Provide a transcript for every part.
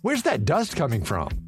Where's that dust coming from?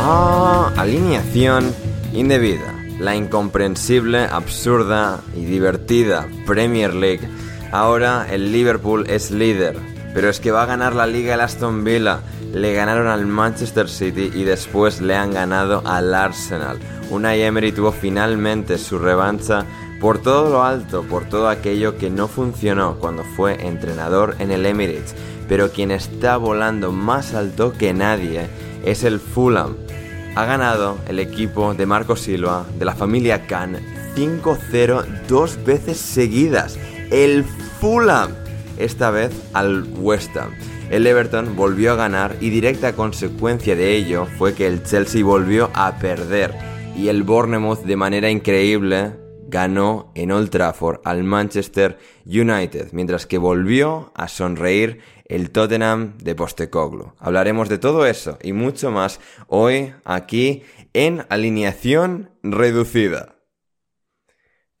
Bienvenidos a Alineación Indebida, la incomprensible, absurda y divertida Premier League. Ahora el Liverpool es líder, pero es que va a ganar la liga el Aston Villa. Le ganaron al Manchester City y después le han ganado al Arsenal. Unai Emery tuvo finalmente su revancha por todo lo alto, por todo aquello que no funcionó cuando fue entrenador en el Emirates. Pero quien está volando más alto que nadie es el Fulham. Ha ganado el equipo de Marco Silva, de la familia Khan, 5-0 dos veces seguidas. El Fulham, esta vez al West Ham. El Everton volvió a ganar y directa consecuencia de ello fue que el Chelsea volvió a perder y el Bournemouth de manera increíble ganó en Old Trafford al Manchester United, mientras que volvió a sonreír el Tottenham de Postecoglou. Hablaremos de todo eso y mucho más hoy aquí en alineación reducida.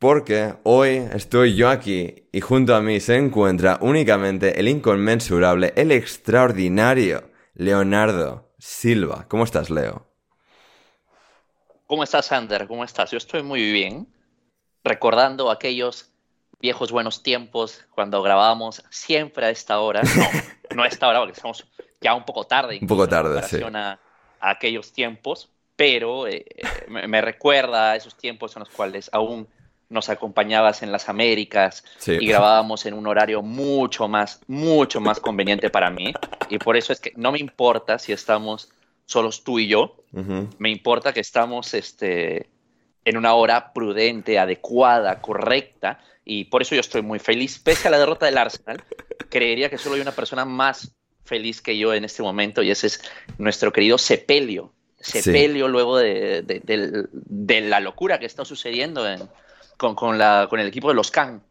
Porque hoy estoy yo aquí y junto a mí se encuentra únicamente el inconmensurable, el extraordinario Leonardo Silva. ¿Cómo estás, Leo? ¿Cómo estás, Ander? ¿Cómo estás? Yo estoy muy bien, recordando aquellos viejos buenos tiempos cuando grabábamos siempre a esta hora. No, no a esta hora, porque estamos ya un poco tarde. Un poco en tarde, comparación sí. A, a aquellos tiempos, pero eh, me, me recuerda a esos tiempos en los cuales aún nos acompañabas en las Américas Sí. y grabábamos en un horario mucho más, mucho más conveniente para mí. Y por eso es que no me importa si estamos solos tú y yo, Ujú. me importa que estamos este, en una hora prudente, adecuada, correcta, y por eso yo estoy muy feliz. Pese a la derrota del Arsenal, creería que solo hay una persona más feliz que yo en este momento, y ese es nuestro querido Sepelio. Sepelio, luego de, de- del- de la locura que está sucediendo en- con, con la- con el equipo de los Can.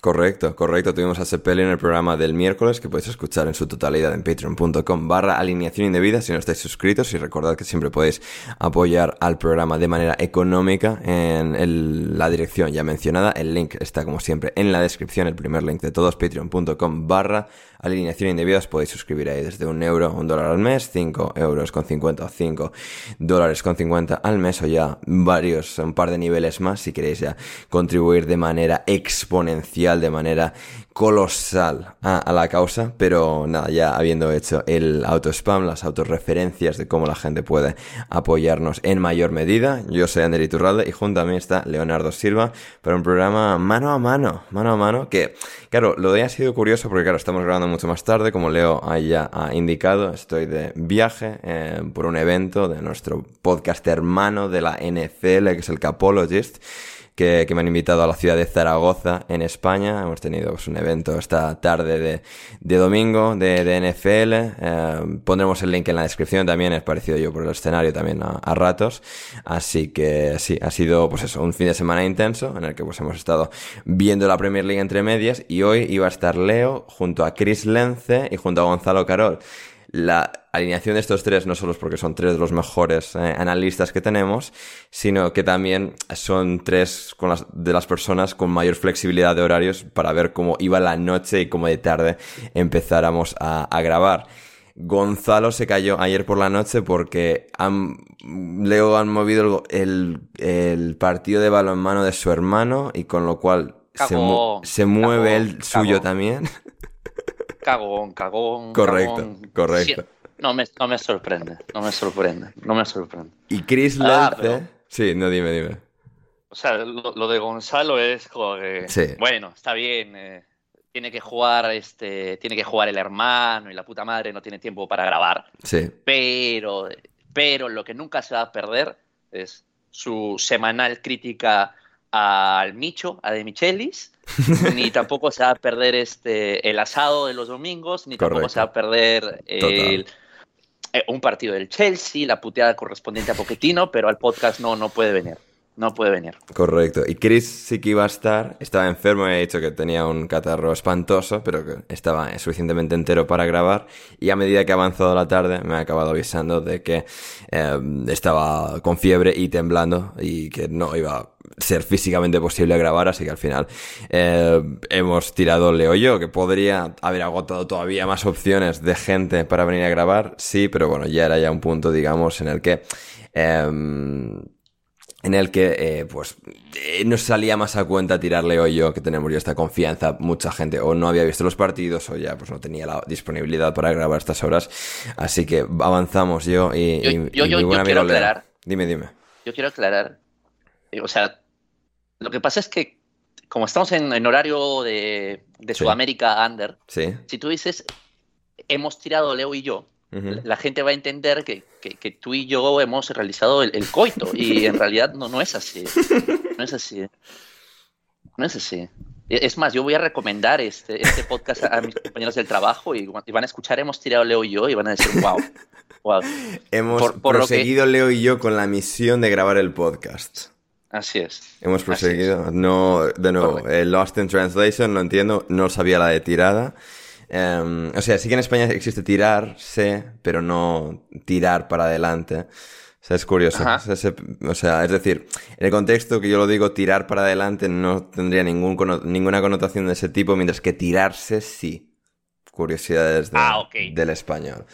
Correcto, correcto. Tuvimos a Sepeli en el programa del miércoles que podéis escuchar en su totalidad en patreon.com barra alineación indebida si no estáis suscritos y recordad que siempre podéis apoyar al programa de manera económica en la dirección ya mencionada. El link está como siempre en la descripción, el primer link de todos, patreon.com barra indebida. Os podéis suscribir ahí desde un euro, un dólar al mes, cinco euros con cincuenta o cinco dólares con cincuenta al mes o ya varios, un par de niveles más si queréis ya contribuir de manera exponencial de manera colosal a, la causa, pero nada, ya habiendo hecho el auto-spam, las autorreferencias de cómo la gente puede apoyarnos en mayor medida, yo soy Ander Iturralde y junto a mí está Leonardo Silva para un programa mano a mano, mano a mano, que claro, lo de ha sido curioso porque claro, estamos grabando mucho más tarde, como Leo ya ha indicado, estoy de viaje eh, por un evento de nuestro podcast hermano de la NFL, que es el Capologist, que, me han invitado a la ciudad de Zaragoza, en España. Hemos tenido pues, un evento esta tarde de, de domingo de, de NFL. Eh, pondremos el link en la descripción también. Es parecido yo por el escenario también a, a, ratos. Así que sí, ha sido pues eso, un fin de semana intenso en el que pues hemos estado viendo la Premier League entre medias y hoy iba a estar Leo junto a Chris Lence y junto a Gonzalo Carol la alineación de estos tres no solo es porque son tres de los mejores eh, analistas que tenemos, sino que también son tres con las, de las personas con mayor flexibilidad de horarios para ver cómo iba la noche y cómo de tarde empezáramos a, grabar. Gonzalo se cayó ayer por la noche porque han, Leo han movido el, el, partido de balonmano de su hermano y con lo cual se, mueve el suyo también. cagón, cagón. Correcto, correcto. no, me, no me sorprende, no me sorprende, no me sorprende. Y Chris ah, Sí, no, dime, dime. O sea, lo, de Gonzalo es como que... Bueno, está bien, eh, tiene que jugar este tiene que jugar el hermano y la puta madre no tiene tiempo para grabar sí pero pero lo que nunca se va a perder es su semanal crítica al Micho, a De Michelis, ni tampoco se va a perder este, el asado de los domingos, ni tampoco se va a perder el, eh, un partido del Chelsea, la puteada correspondiente a Poquetino, pero al podcast no, no puede venir no puede venir. Correcto. Y Chris sí que iba a estar, estaba enfermo, he dicho que tenía un catarro espantoso, pero que estaba suficientemente entero para grabar. Y a medida que ha avanzado la tarde, me ha acabado avisando de que eh, estaba con fiebre y temblando y que no iba a ser físicamente posible grabar, así que al final eh, hemos tirado Leo yo, que podría haber agotado todavía más opciones de gente para venir a grabar, sí, pero bueno, ya era ya un punto, digamos, en el que... Eh, en el que eh, pues eh, nos salía más a cuenta tirarle hoy yo que tenemos ya esta confianza mucha gente o no había visto los partidos o ya pues no tenía la disponibilidad para grabar estas horas. Así que avanzamos yo y, yo, yo, quiero aclarar. Dime dime. Yo quiero aclarar o sea lo que pasa es que como estamos en, horario de, de Sudamérica under sí. si tú dices hemos tirado Leo y yo la gente va a entender que, que, tú y yo hemos realizado el, coito y en realidad no, no es así. No es así. No es así. E, es más, yo voy a recomendar este, este podcast a, mis compañeros del trabajo y, van a escuchar Hemos tirado Leo y yo y van a decir, wow. wow. Hemos proseguido Leo y yo con la misión de grabar el podcast. Así es. Hemos proseguido. No, de nuevo, el Lost in Translation, lo entiendo, no sabía la de tirada. Em, o sea, sí que en España existe tirar, sé, pero no tirar para adelante. O sea, es curioso. O sea, es decir, en el contexto que yo lo digo, tirar para adelante no tendría ningún, ninguna connotación de ese tipo, mientras que tirarse sí. Curiosidades ah, del español.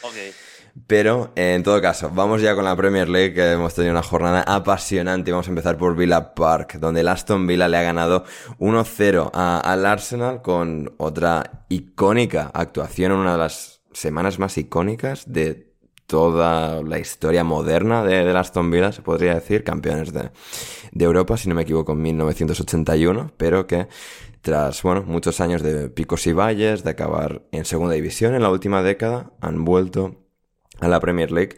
Pero, en todo caso, vamos ya con la Premier League, que hemos tenido una jornada apasionante. Vamos a empezar por Villa Park, donde el Aston Villa le ha ganado 1-0 al Arsenal con otra icónica actuación en una de las semanas más icónicas de toda la historia moderna de, Aston Villa, se podría decir, campeones de, de Europa, si no me equivoco, en 1981, pero que tras, bueno, muchos años de picos y valles, de acabar en segunda división en la última década, han vuelto a la Premier League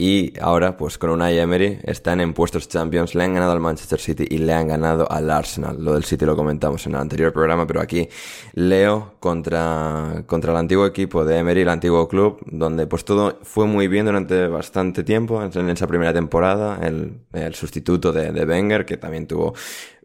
y ahora pues con Unai Emery están en puestos Champions, le han ganado al Manchester City y le han ganado al Arsenal. Lo del City lo comentamos en el anterior programa, pero aquí Leo contra, contra el antiguo equipo de Emery, el antiguo club, donde pues todo fue muy bien durante bastante tiempo en esa primera temporada, el, el sustituto de, de Wenger que también tuvo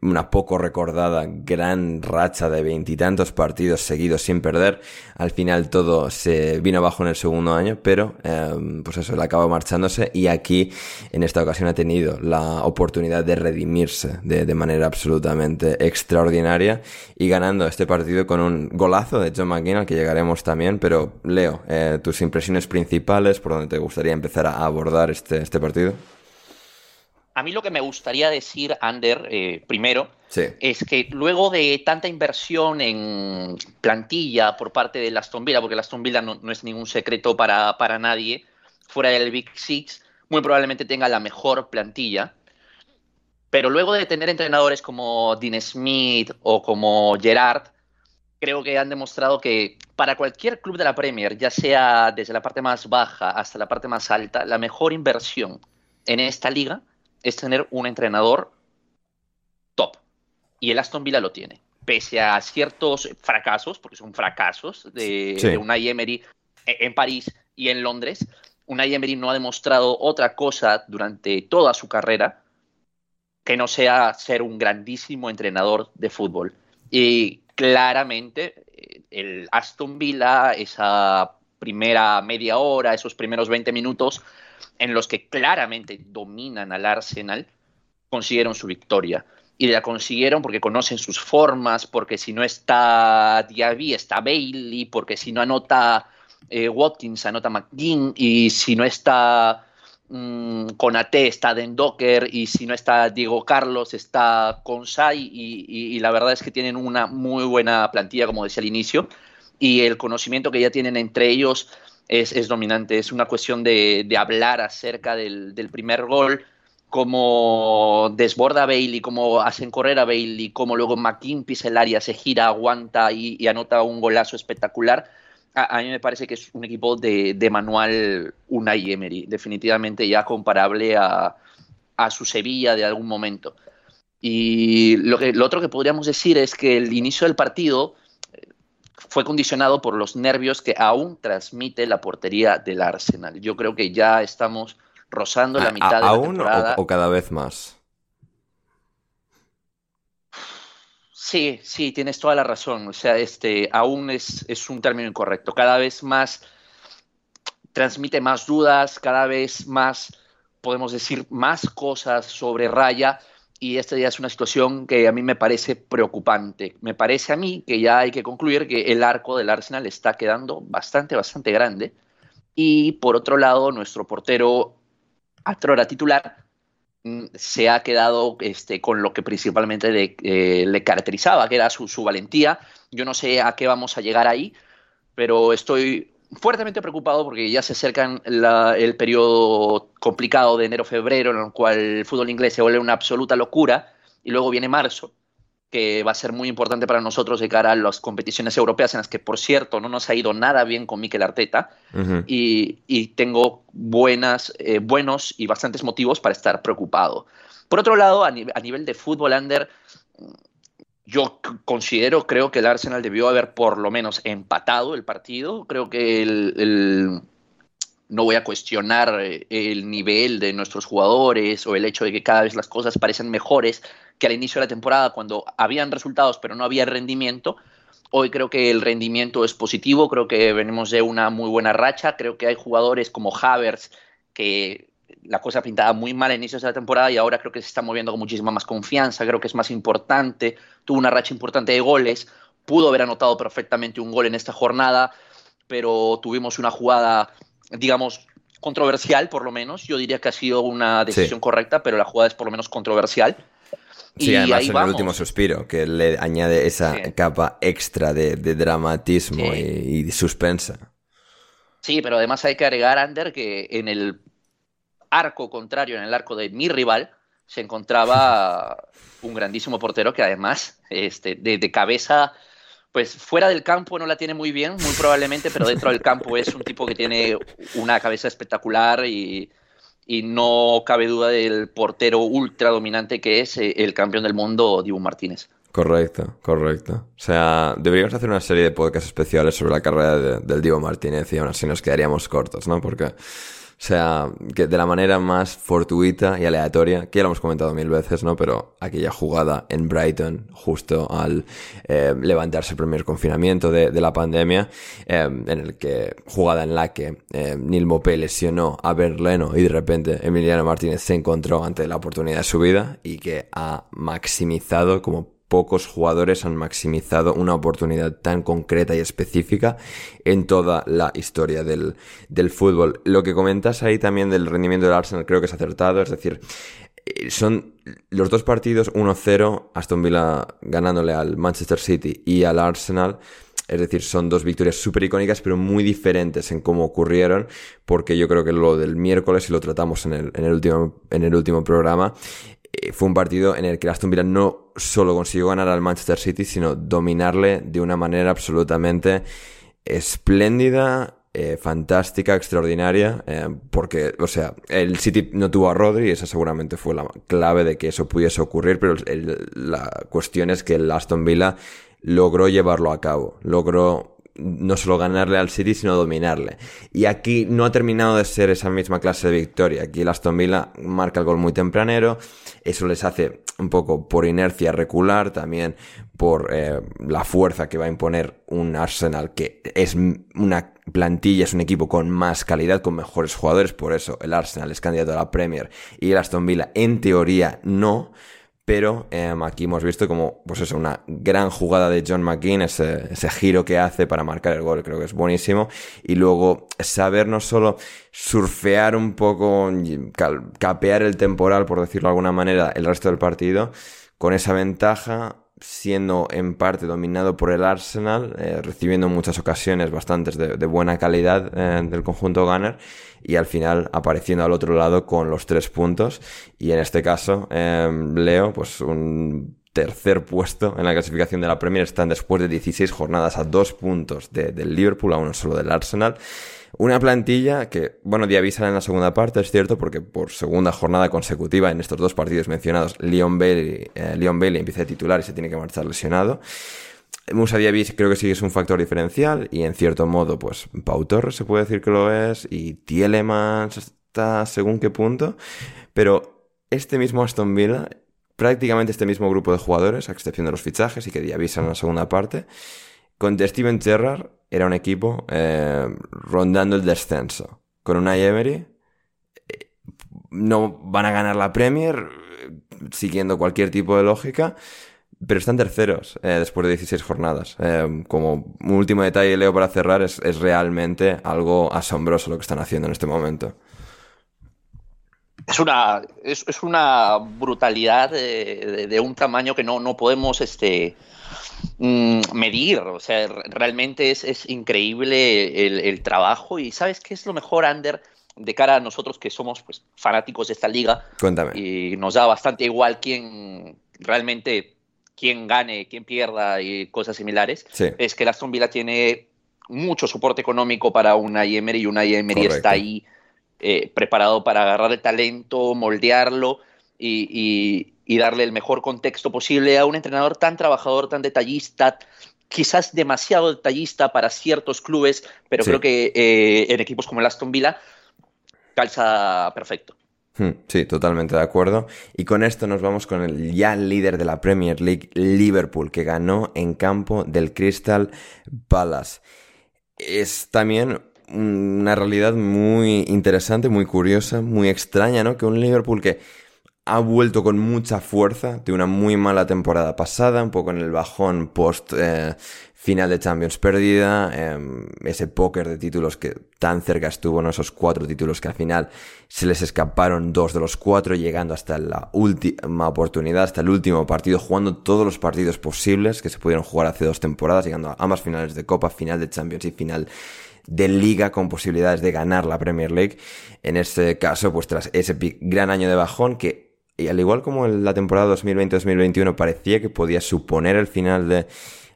una poco recordada gran racha de veintitantos partidos seguidos sin perder. Al final todo se vino abajo en el segundo año, pero em, pues eso, le acabó marchándose y aquí en esta ocasión ha tenido la oportunidad de redimirse de, de manera absolutamente extraordinaria y ganando este partido con un golazo de John McGinn al que llegaremos también. Pero Leo, eh, tus impresiones principales, por donde te gustaría empezar a abordar este, este partido. A mí lo que me gustaría decir, Ander, eh, primero, es que luego de tanta inversión en plantilla por parte de Aston Villa, porque el Aston Villa no, es ningún secreto para, para nadie, fuera del Big Six, muy probablemente tenga la mejor plantilla. Pero luego de tener entrenadores como Dean Smith o como Gerard, creo que han demostrado que para cualquier club de la Premier, ya sea desde la parte más baja hasta la parte más alta, la mejor inversión en esta liga es tener un entrenador top. Y el Aston Villa lo tiene. Pese a ciertos fracasos, porque son fracasos de, una Emery en París y en Londres, Unai Emery no ha demostrado otra cosa durante toda su carrera que no sea ser un grandísimo entrenador de fútbol. Y claramente eh, el Aston Villa, esa primera media hora, esos primeros 20 minutos, en los que claramente dominan al Arsenal, consiguieron su victoria. Y la consiguieron porque conocen sus formas, porque si no está Diaby, está Bailey, porque si no anota eh, Watkins, anota McGinn, y si no está mm, Conate, está Den Docker, y si no está Diego Carlos, está Consai, y, y, la verdad es que tienen una muy buena plantilla, como decía al inicio, y el conocimiento que ya tienen entre ellos es, dominante. Es una cuestión de, hablar acerca del, primer gol, cómo desborda a Bailey, cómo hacen correr a Bailey, cómo luego McKean pisa el área, se gira, aguanta y, anota un golazo espectacular. A, mí me parece que es un equipo de, de manual Unai Emery, definitivamente ya comparable a, a su Sevilla de algún momento. Y lo, que, lo otro que podríamos decir es que el inicio del partido fue condicionado por los nervios que aún transmite la portería del Arsenal. Yo creo que ya estamos rozando la mitad de la ¿Aún O, o cada vez más? Sí, sí, tienes toda la razón. O sea, este, aún es, es un término incorrecto. Cada vez más transmite más dudas, cada vez más, podemos decir, más cosas sobre Raya y esta ya es una situación que a mí me parece preocupante. Me parece a mí que ya hay que concluir que el arco del Arsenal está quedando bastante, bastante grande. Y por otro lado, nuestro portero, Atrora titular, mm, se ha quedado este, con lo que principalmente eh, le, caracterizaba, que era su, su valentía. Yo no sé a qué vamos a llegar ahí, pero estoy fuertemente preocupado porque ya se acercan el periodo complicado de enero-febrero en el cual el fútbol inglés se vuelve una absoluta locura y luego viene marzo que va a ser muy importante para nosotros de cara a las competiciones europeas en las que, por cierto, no nos ha ido nada bien con Mikel Arteta y, tengo buenas, eh, buenos y bastantes motivos para estar preocupado. Por otro lado, a, a nivel de fútbol under, yo considero, creo que el Arsenal debió haber por lo menos empatado el partido. Creo que el, no voy a cuestionar eh, el nivel de nuestros jugadores o el hecho de que cada vez las cosas parecen mejores que al inicio de la temporada cuando habían resultados pero no había rendimiento. Hoy creo que el rendimiento es positivo, creo que venimos de una muy buena racha, creo que hay jugadores como Havers que la cosa pintaba muy mal a inicios de la temporada y ahora creo que se está moviendo con muchísima más confianza, creo que es más importante, tuvo una racha importante de goles, pudo haber anotado perfectamente un gol en esta jornada, pero tuvimos una jugada, digamos, controversial por lo menos, yo diría que ha sido una decisión correcta, pero la jugada es por lo menos controversial. Sí, y además en el último suspiro, que le añade esa capa extra de, dramatismo y, y suspensa. Sí, pero además hay que agregar, Ander, que en el arco contrario, en el arco de mi rival, se encontraba un grandísimo portero que además este, de, cabeza, pues fuera del campo no la tiene muy bien, muy probablemente, pero dentro del campo es un tipo que tiene una cabeza espectacular y, no cabe duda del portero ultra dominante que es eh, el campeón del mundo, Dibu Martínez. Correcto, correcto. O sea, deberíamos hacer una serie de podcasts especiales sobre la carrera del Divo Martínez y aún así nos quedaríamos cortos, ¿no? Porque O sea, que de la manera más fortuita y aleatoria, que ya lo hemos comentado mil veces, ¿no? Pero aquella jugada en Brighton, justo al eh, levantarse el primer confinamiento de, la pandemia, eh, en el que, jugada en la que eh, Neil Mopé lesionó a Berleno y de repente Emiliano Martínez se encontró ante la oportunidad de su vida y que ha maximizado como pocos jugadores han maximizado una oportunidad tan concreta y específica en toda la historia del, fútbol. Lo que comentas ahí también del rendimiento del Arsenal creo que es acertado, es decir, eh, son los dos partidos 1-0, Aston Villa ganándole al Manchester City y al Arsenal. Es decir, son dos victorias súper icónicas, pero muy diferentes en cómo ocurrieron, porque yo creo que lo del miércoles, y lo tratamos en el, en el, último, en el último programa, fue un partido en el que Aston Villa no solo consiguió ganar al Manchester City, sino dominarle de una manera absolutamente espléndida, eh, fantástica, extraordinaria, eh, porque, o sea, el City no tuvo a Rodri y esa seguramente fue la clave de que eso pudiese ocurrir, pero la cuestión es que el Aston Villa logró llevarlo a cabo, logró no solo ganarle al City, sino dominarle. Y aquí no ha terminado de ser esa misma clase de victoria. Aquí el Aston Villa marca el gol muy tempranero, eso les hace un poco por inercia recular, también por eh, la fuerza que va a imponer un Arsenal que es una plantilla, es un equipo con más calidad, con mejores jugadores, por eso el Arsenal es candidato a la Premier y el Aston Villa en teoría no. Pero em, aquí hemos visto como, pues eso, una gran jugada de John McKean, ese, ese, giro que hace para marcar el gol, creo que es buenísimo. Y luego saber no solo surfear un poco, capear el temporal, por decirlo de alguna manera, el resto del partido, con esa ventaja, siendo en parte dominado por el Arsenal, eh, recibiendo en muchas ocasiones bastantes de, buena calidad eh, del conjunto Gunner y al final apareciendo al otro lado con los tres puntos. Y en este caso eh, Leo pues un tercer puesto en la clasificación de la Premier. Están después de 16 jornadas a dos puntos del Liverpool a uno solo del Arsenal. Una plantilla que, bueno, Diavisa en la segunda parte, es cierto, porque por segunda jornada consecutiva en estos dos partidos mencionados, Leon Bailey, eh, Leon Bailey empieza a titular y se tiene que marchar lesionado. Musa Diaby creo que sí es un factor diferencial y en cierto modo, pues Pau se puede decir que lo es y Tielemans está según qué punto, pero este mismo Aston Villa, prácticamente este mismo grupo de jugadores, a excepción de los fichajes y que Diavisa en la segunda parte, con Steven Gerrard era un equipo eh, rondando el descenso. Con una Emery eh, no van a ganar la Premier siguiendo cualquier tipo de lógica, pero están terceros eh, después de 16 jornadas. como un último detalle, Leo, para cerrar, es, realmente algo asombroso lo que están haciendo en este momento. Es una, es, una brutalidad de, un tamaño que no, no podemos este, Mm, medir. O sea, realmente es, increíble el, trabajo. Y ¿sabes qué es lo mejor, Ander? De cara a nosotros que somos pues, fanáticos de esta liga. Cuéntame. Y nos da bastante igual quién realmente quién gane, quién pierda y cosas similares. Es que la Aston Villa tiene mucho soporte económico para una Emery y una Emery está ahí eh, preparado para agarrar el talento, moldearlo y, y darle el mejor contexto posible a un entrenador tan trabajador, tan detallista, quizás demasiado detallista para ciertos clubes, pero creo que eh, en equipos como el Aston Villa calza perfecto. Hmm, sí, totalmente de acuerdo. Y con esto nos vamos con el ya líder de la Premier League, Liverpool, que ganó en campo del Crystal Palace. Es también una realidad muy interesante, muy curiosa, muy extraña, ¿no? Que un Liverpool que ha vuelto con mucha fuerza de una muy mala temporada pasada, un poco en el bajón post eh, final de Champions perdida, em, ese póker de títulos que tan cerca estuvo, ¿no? esos cuatro títulos que al final se les escaparon dos de los cuatro, llegando hasta la última oportunidad, hasta el último partido, jugando todos los partidos posibles que se pudieron jugar hace dos temporadas, llegando a ambas finales de Copa, final de Champions y final de liga con posibilidades de ganar la Premier League. En este caso, pues tras ese gran año de bajón que y al igual como en la temporada 2020-2021 parecía que podía suponer el final de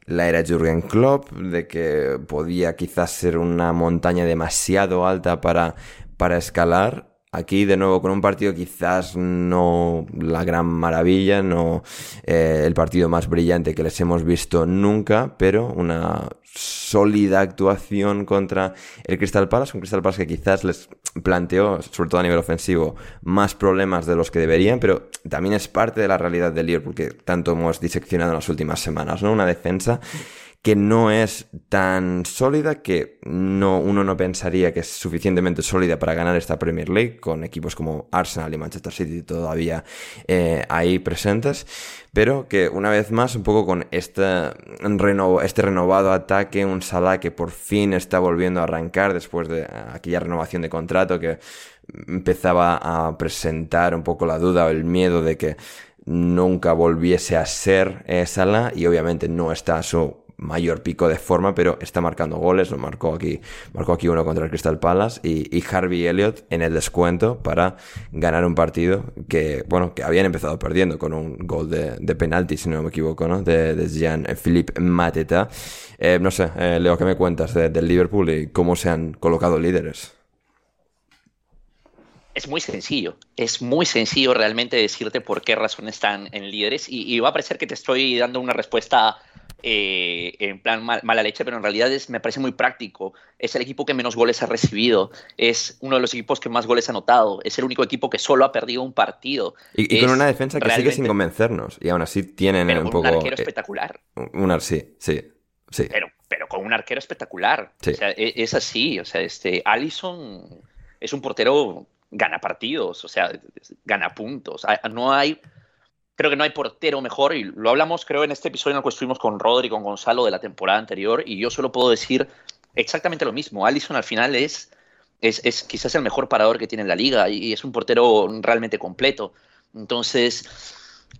la era Jürgen Klopp, de que podía quizás ser una montaña demasiado alta para, para escalar, Aquí de nuevo con un partido quizás no la gran maravilla, no eh, el partido más brillante que les hemos visto nunca, pero una sólida actuación contra el Crystal Palace, un Crystal Palace que quizás les planteó, sobre todo a nivel ofensivo, más problemas de los que deberían, pero también es parte de la realidad del Liverpool que tanto hemos diseccionado en las últimas semanas, ¿no? Una defensa que no es tan sólida, que no, uno no pensaría que es suficientemente sólida para ganar esta Premier League, con equipos como Arsenal y Manchester City todavía eh, ahí presentes, pero que una vez más, un poco con este, este renovado ataque, un Salah que por fin está volviendo a arrancar después de aquella renovación de contrato que empezaba a presentar un poco la duda o el miedo de que nunca volviese a ser eh, y obviamente no está a su mayor pico de forma, pero está marcando goles, lo marcó aquí, marcó aquí uno contra el Crystal Palace y, Harvey Elliott en el descuento para ganar un partido que, bueno, que habían empezado perdiendo con un gol de, de penalti, si no me equivoco, ¿no? De, de Jean-Philippe Mateta. Eh, no sé, eh, Leo, ¿qué me cuentas del Liverpool y cómo se han colocado líderes? Es muy sencillo, es muy sencillo realmente decirte por qué razón están en líderes y, y va a parecer que te estoy dando una respuesta eh, en plan mala leche, pero en realidad es, me parece muy práctico. Es el equipo que menos goles ha recibido, es uno de los equipos que más goles ha anotado, es el único equipo que solo ha perdido un partido. Y, con una defensa que sigue sin convencernos, y aún así tienen un poco... Un arquero eh, espectacular. Un, sí, sí, sí. Pero, pero con un arquero espectacular. O sea, es, es, así, o sea, este, Allison es un portero gana partidos, o sea, gana puntos. No hay creo que no hay portero mejor, y lo hablamos creo en este episodio en el que estuvimos con Rodri con Gonzalo de la temporada anterior, y yo solo puedo decir exactamente lo mismo. Allison al final es, es, quizás el mejor parador que tiene la liga y es un portero realmente completo. Entonces,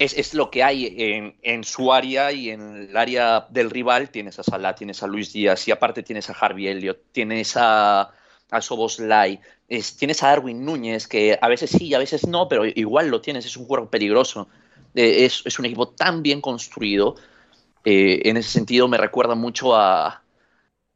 es, lo que hay en, su área y en el área del rival. Tienes a Salah, tienes a Luis Díaz y aparte tienes a Harvey Elliott, tienes a, a Soboslai, tienes a Darwin Núñez, que a veces sí y a veces no, pero igual lo tienes, es un jugador peligroso. Eh, es, un equipo tan bien construido. Eh, en ese sentido me recuerda mucho a...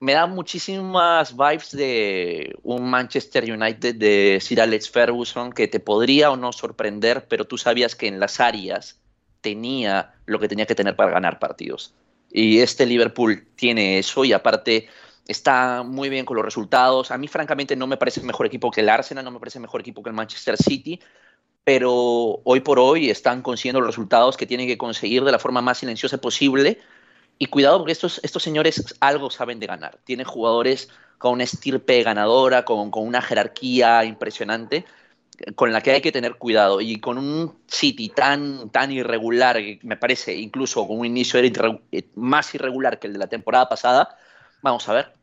Me da muchísimas vibes de un Manchester United de Sir Alex Ferguson que te podría o no sorprender, pero tú sabías que en las áreas tenía lo que tenía que tener para ganar partidos. Y este Liverpool tiene eso y aparte está muy bien con los resultados. A mí francamente no me parece mejor equipo que el Arsenal, no me parece mejor equipo que el Manchester City, pero hoy por hoy están consiguiendo los resultados que tienen que conseguir de la forma más silenciosa posible. Y cuidado porque estos, estos señores algo saben de ganar. Tienen jugadores con una estirpe ganadora, con, con una jerarquía impresionante, con la que hay que tener cuidado. Y con un City tan, tan irregular, me parece incluso con un inicio más irregular que el de la temporada pasada, vamos a ver.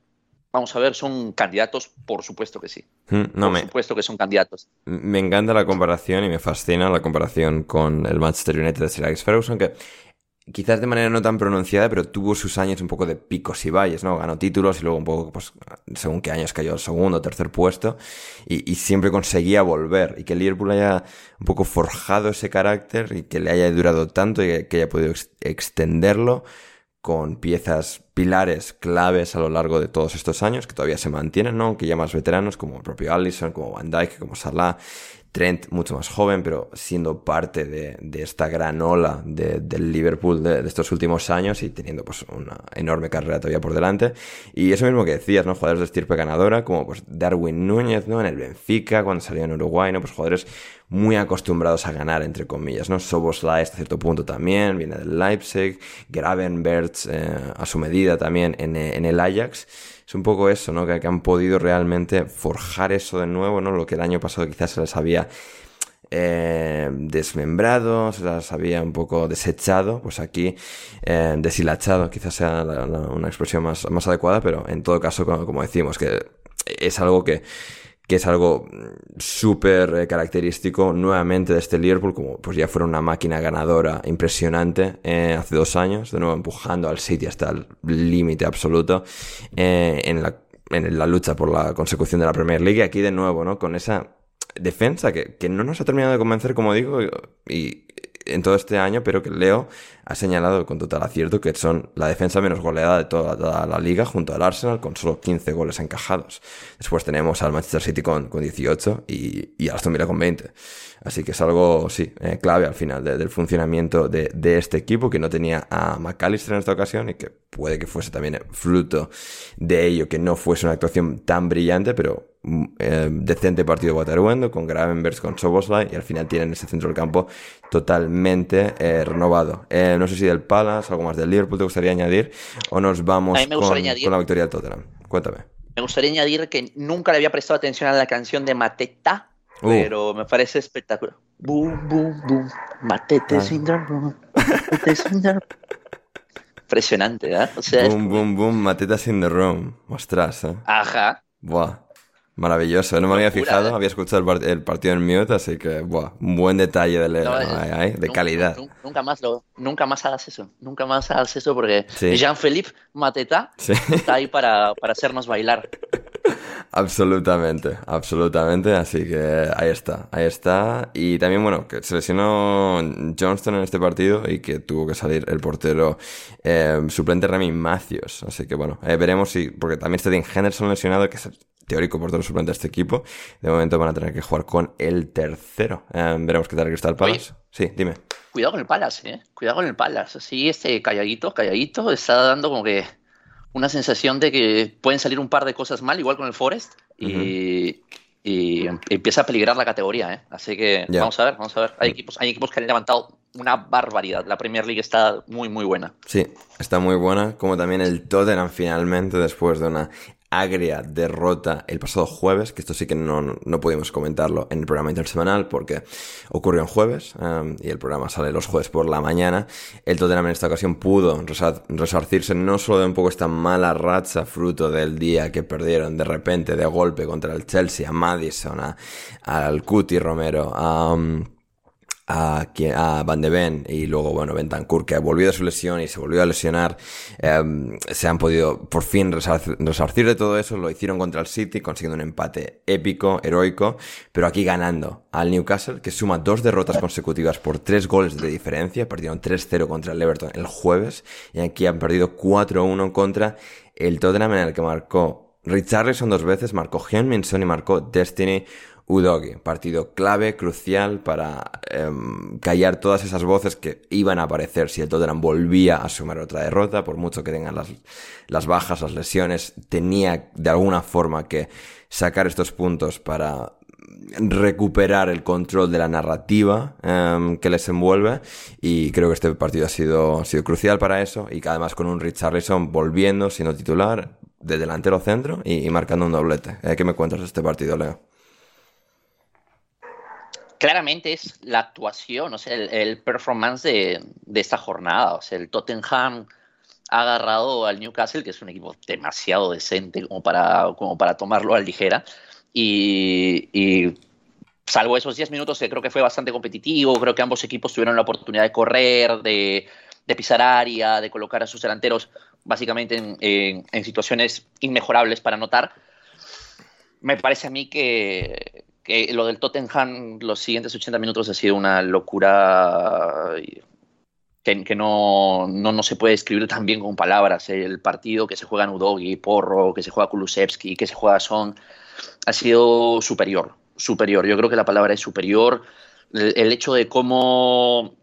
Vamos a ver, son candidatos, por supuesto que sí. Mm, no, por supuesto que son candidatos. Me encanta la comparación y me fascina la comparación con el Manchester United de Sir Alex Ferguson, que quizás de manera no tan pronunciada, pero tuvo sus años un poco de picos y valles, ¿no? Ganó títulos y luego un poco, pues, según qué años cayó al segundo o tercer puesto, y, siempre conseguía volver, y que el Liverpool haya un poco forjado ese carácter y que le haya durado tanto y que, haya podido extenderlo con piezas pilares claves a lo largo de todos estos años que todavía se mantienen, ¿no? Aunque ya más veteranos como el propio Allison, como Van Dijk, como Salah, Trent mucho más joven, pero siendo parte de, de esta gran ola de, del Liverpool de, de, estos últimos años y teniendo pues una enorme carrera todavía por delante. Y eso mismo que decías, ¿no? Jugadores de estirpe ganadora, como pues Darwin Núñez, ¿no? En el Benfica, cuando salió en Uruguay, ¿no? Pues jugadores muy acostumbrados a ganar, entre comillas, ¿no? Soboslai hasta cierto punto también, viene del Leipzig, Gravenberts eh, a su medida también en, en el Ajax es un poco eso, ¿no? Que, han podido realmente forjar eso de nuevo, ¿no? Lo que el año pasado quizás se les había eh, desmembrado, se las había un poco desechado, pues aquí eh, deshilachado, quizás sea una expresión más, más adecuada, pero en todo caso, como decimos, que es algo que que es algo súper eh, característico nuevamente de este Liverpool, como pues ya fuera una máquina ganadora impresionante eh, hace dos años, de nuevo empujando al City hasta el límite absoluto eh, en, la, en la lucha por la consecución de la Premier League, aquí de nuevo, ¿no? Con esa defensa que, que no nos ha terminado de convencer, como digo, y en todo este año, pero que Leo ha señalado con total acierto que son la defensa menos goleada de toda, la liga, junto al Arsenal, con solo 15 goles encajados. Después tenemos al Manchester City con, con 18 y, y Aston Villa con 20. Así que es algo, sí, eh, clave al final del funcionamiento de, de, este equipo, que no tenía a McAllister en esta ocasión y que puede que fuese también fruto de ello, que no fuese una actuación tan brillante, pero eh, decente partido Waterwendo con Gravenbergs, con Soboslai y al final tienen ese centro del campo totalmente eh, renovado. Eh, no sé si del Palace, algo más del Liverpool te gustaría añadir o nos vamos con, con, la victoria del Tottenham. Cuéntame. Me gustaría añadir que nunca le había prestado atención a la canción de Mateta Uh. Pero me parece espectacular. Boom, boom, boom. Matete ah. sin Matete Impresionante, ¿eh? O sea, boom, boom, boom. Matete sin the Ostras, ¿eh? Ajá. Buah. Maravilloso, no me había fijado, ¿eh? había escuchado el, partido en mute, así que, buah, un buen detalle de, de calidad. Nunca, más lo, nunca más hagas eso, nunca más hagas eso porque Jean-Philippe Mateta está ahí para, para hacernos bailar. Absolutamente, absolutamente. Así que ahí está, ahí está. Y también, bueno, que se lesionó Johnston en este partido y que tuvo que salir el portero eh, suplente Remy Matthews. Así que bueno, eh, veremos si, porque también está Dean Henderson lesionado, que es teórico portero suplente de este equipo. De momento van a tener que jugar con el tercero. Eh, veremos qué tal Crystal Palace. sí, dime. Cuidado con el Palace, eh. Cuidado con el Palace. Sí, este calladito, calladito, está dando como que una sensación de que pueden salir un par de cosas mal, igual con el Forest, y, empieza a peligrar la categoría. ¿eh? Así que vamos a ver, vamos a ver. Hay equipos, hay equipos que han levantado una barbaridad. La Premier League está muy, muy buena. Sí, está muy buena, como también el Tottenham finalmente, después de una agria derrota el pasado jueves, que esto sí que no, no pudimos comentarlo en el programa intersemanal porque ocurrió en jueves um, y el programa sale los jueves por la mañana. El Tottenham en esta ocasión pudo resarcirse no solo de un poco esta mala racha fruto del día que perdieron de repente de golpe contra el Chelsea, a Madison, a, al Cuti Romero, a... Um, a, a Van de Ven y luego, bueno, Bentancur, que volvió de su lesión y se volvió a lesionar, em, se han podido por fin resarcir de todo eso, lo hicieron contra el City, consiguiendo un empate épico, heroico, pero aquí ganando al Newcastle, que suma dos derrotas consecutivas por tres goles de diferencia, perdieron 3-0 contra el Everton el jueves, y aquí han perdido 4-1 contra. El Tottenham en el que marcó Richarlison dos veces, marcó Henminson y marcó Destiny Udogi, partido clave, crucial para em, callar todas esas voces que iban a aparecer si el Tottenham volvía a sumar otra derrota, por mucho que tengan las, las bajas, las lesiones, tenía de alguna forma que sacar estos puntos para recuperar el control de la narrativa em, que les envuelve y creo que este partido ha sido, sido crucial para eso y que además con un Richarlison volviendo siendo titular de delantero centro y, marcando un doblete. Eh, ¿Qué me cuentas de este partido, Leo? Claramente es la actuación, o el, performance de, esta jornada. O sea, el Tottenham ha agarrado al Newcastle, que es un equipo demasiado decente como para, como para tomarlo a ligera. Y, salvo esos 10 minutos que creo que fue bastante competitivo, creo que ambos equipos tuvieron la oportunidad de correr, de, pisar área, de colocar a sus delanteros básicamente en situaciones inmejorables para anotar. Me parece a mí que, lo del Tottenham los siguientes 80 minutos ha sido una locura que, no, no, se puede describir tan bien con palabras. El partido que se juega en Udogi, Porro, que se juega Kulusevski, que se juega Son, ha sido superior, superior. Yo creo que la palabra es superior. El, hecho de cómo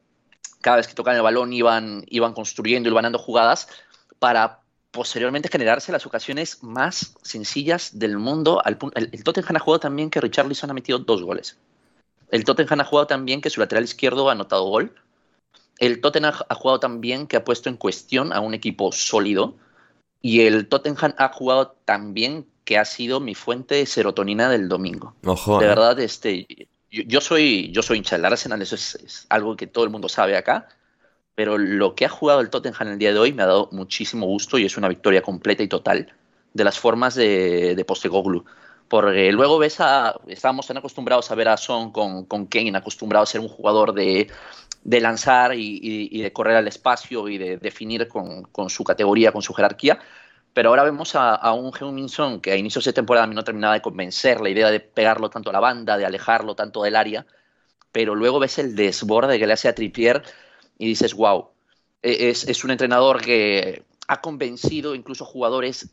cada vez que tocan el balón iban, iban construyendo y iban dando jugadas para posteriormente generarse las ocasiones más sencillas del mundo. el, Tottenham ha jugado también que Richarlison ha metido dos goles. El Tottenham ha jugado también que su lateral izquierdo ha anotado gol. El Tottenham ha jugado también que ha puesto en cuestión a un equipo sólido. Y el Tottenham ha jugado también que ha sido mi fuente de serotonina del domingo. de eh. verdad, este, yo, soy, yo soy hincha del Arsenal, eso es algo que todo el mundo sabe acá pero lo que ha jugado el Tottenham el día de hoy me ha dado muchísimo gusto y es una victoria completa y total de las formas de, de Postegoglu. Porque luego ves a. Estábamos tan acostumbrados a ver a Son con, con Kane, acostumbrado a ser un jugador de, de lanzar y, de correr al espacio y de definir con, con, su categoría, con su jerarquía. Pero ahora vemos a, a un heung Son que a inicios de temporada a mí no terminaba de convencer la idea de pegarlo tanto a la banda, de alejarlo tanto del área pero luego ves el desborde que le hace a Trippier y dices, wow, e, es, es un entrenador que ha convencido incluso jugadores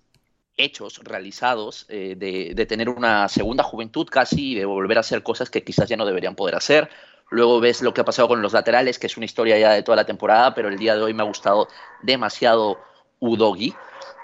hechos, realizados, eh, de, de, tener una segunda juventud casi y de volver a hacer cosas que quizás ya no deberían poder hacer. Luego ves lo que ha pasado con los laterales, que es una historia ya de toda la temporada, pero el día de hoy me ha gustado demasiado Udogi.